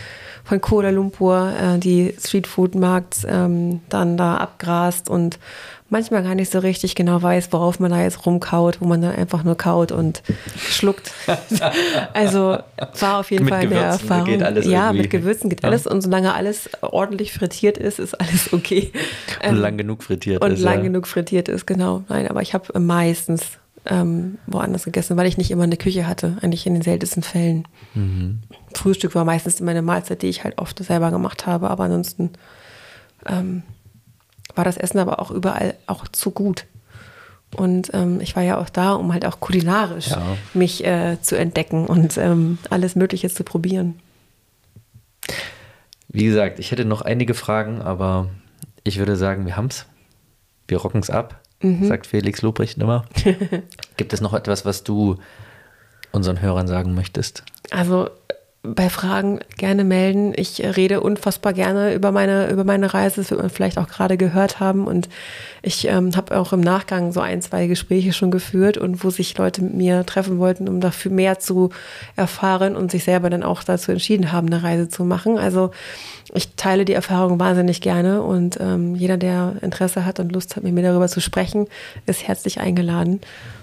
Speaker 2: von Kuala Lumpur äh, die Streetfood-Markt ähm, dann da abgrast und manchmal gar nicht so richtig genau weiß, worauf man da jetzt rumkaut, wo man dann einfach nur kaut und schluckt. also war auf jeden mit Fall Gewürzen eine Erfahrung. Geht alles ja, irgendwie. mit Gewürzen geht ja. alles und solange alles ordentlich frittiert ist, ist alles okay.
Speaker 1: Und ähm, lang genug frittiert
Speaker 2: und ist. Und lang ja. genug frittiert ist, genau. Nein, aber ich habe meistens ähm, woanders gegessen, weil ich nicht immer eine Küche hatte, eigentlich in den seltensten Fällen. Mhm. Frühstück war meistens immer eine Mahlzeit, die ich halt oft selber gemacht habe, aber ansonsten ähm, war das Essen aber auch überall auch zu gut. Und ähm, ich war ja auch da, um halt auch kulinarisch ja. mich äh, zu entdecken und ähm, alles Mögliche zu probieren.
Speaker 1: Wie gesagt, ich hätte noch einige Fragen, aber ich würde sagen, wir haben es. Wir rocken es ab, mhm. sagt Felix Lobrecht immer. Gibt es noch etwas, was du unseren Hörern sagen möchtest?
Speaker 2: Also bei Fragen gerne melden. Ich rede unfassbar gerne über meine, über meine Reise. Das wird man vielleicht auch gerade gehört haben. Und ich ähm, habe auch im Nachgang so ein, zwei Gespräche schon geführt und wo sich Leute mit mir treffen wollten, um dafür mehr zu erfahren und sich selber dann auch dazu entschieden haben, eine Reise zu machen. Also ich teile die Erfahrung wahnsinnig gerne und ähm, jeder, der Interesse hat und Lust hat, mit mir darüber zu sprechen, ist herzlich eingeladen.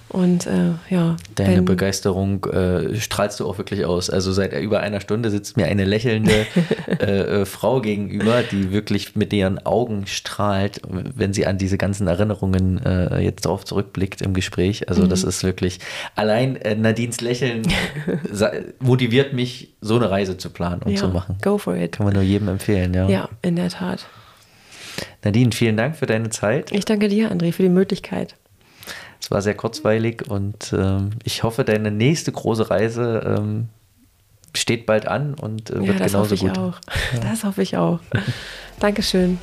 Speaker 2: Und äh, ja.
Speaker 1: Deine Begeisterung äh, strahlst du auch wirklich aus. Also seit über einer Stunde sitzt mir eine lächelnde äh, äh, Frau gegenüber, die wirklich mit ihren Augen strahlt, wenn sie an diese ganzen Erinnerungen äh, jetzt darauf zurückblickt im Gespräch. Also mhm. das ist wirklich, allein äh, Nadines Lächeln motiviert mich, so eine Reise zu planen und ja, zu machen.
Speaker 2: Go for it.
Speaker 1: Kann man nur jedem empfehlen, ja.
Speaker 2: Ja, in der Tat.
Speaker 1: Nadine, vielen Dank für deine Zeit.
Speaker 2: Ich danke dir, André, für die Möglichkeit.
Speaker 1: Es war sehr kurzweilig und ähm, ich hoffe, deine nächste große Reise ähm, steht bald an und äh, wird ja, das genauso
Speaker 2: hoffe ich
Speaker 1: gut.
Speaker 2: Auch. Ja. Das hoffe ich auch. Dankeschön.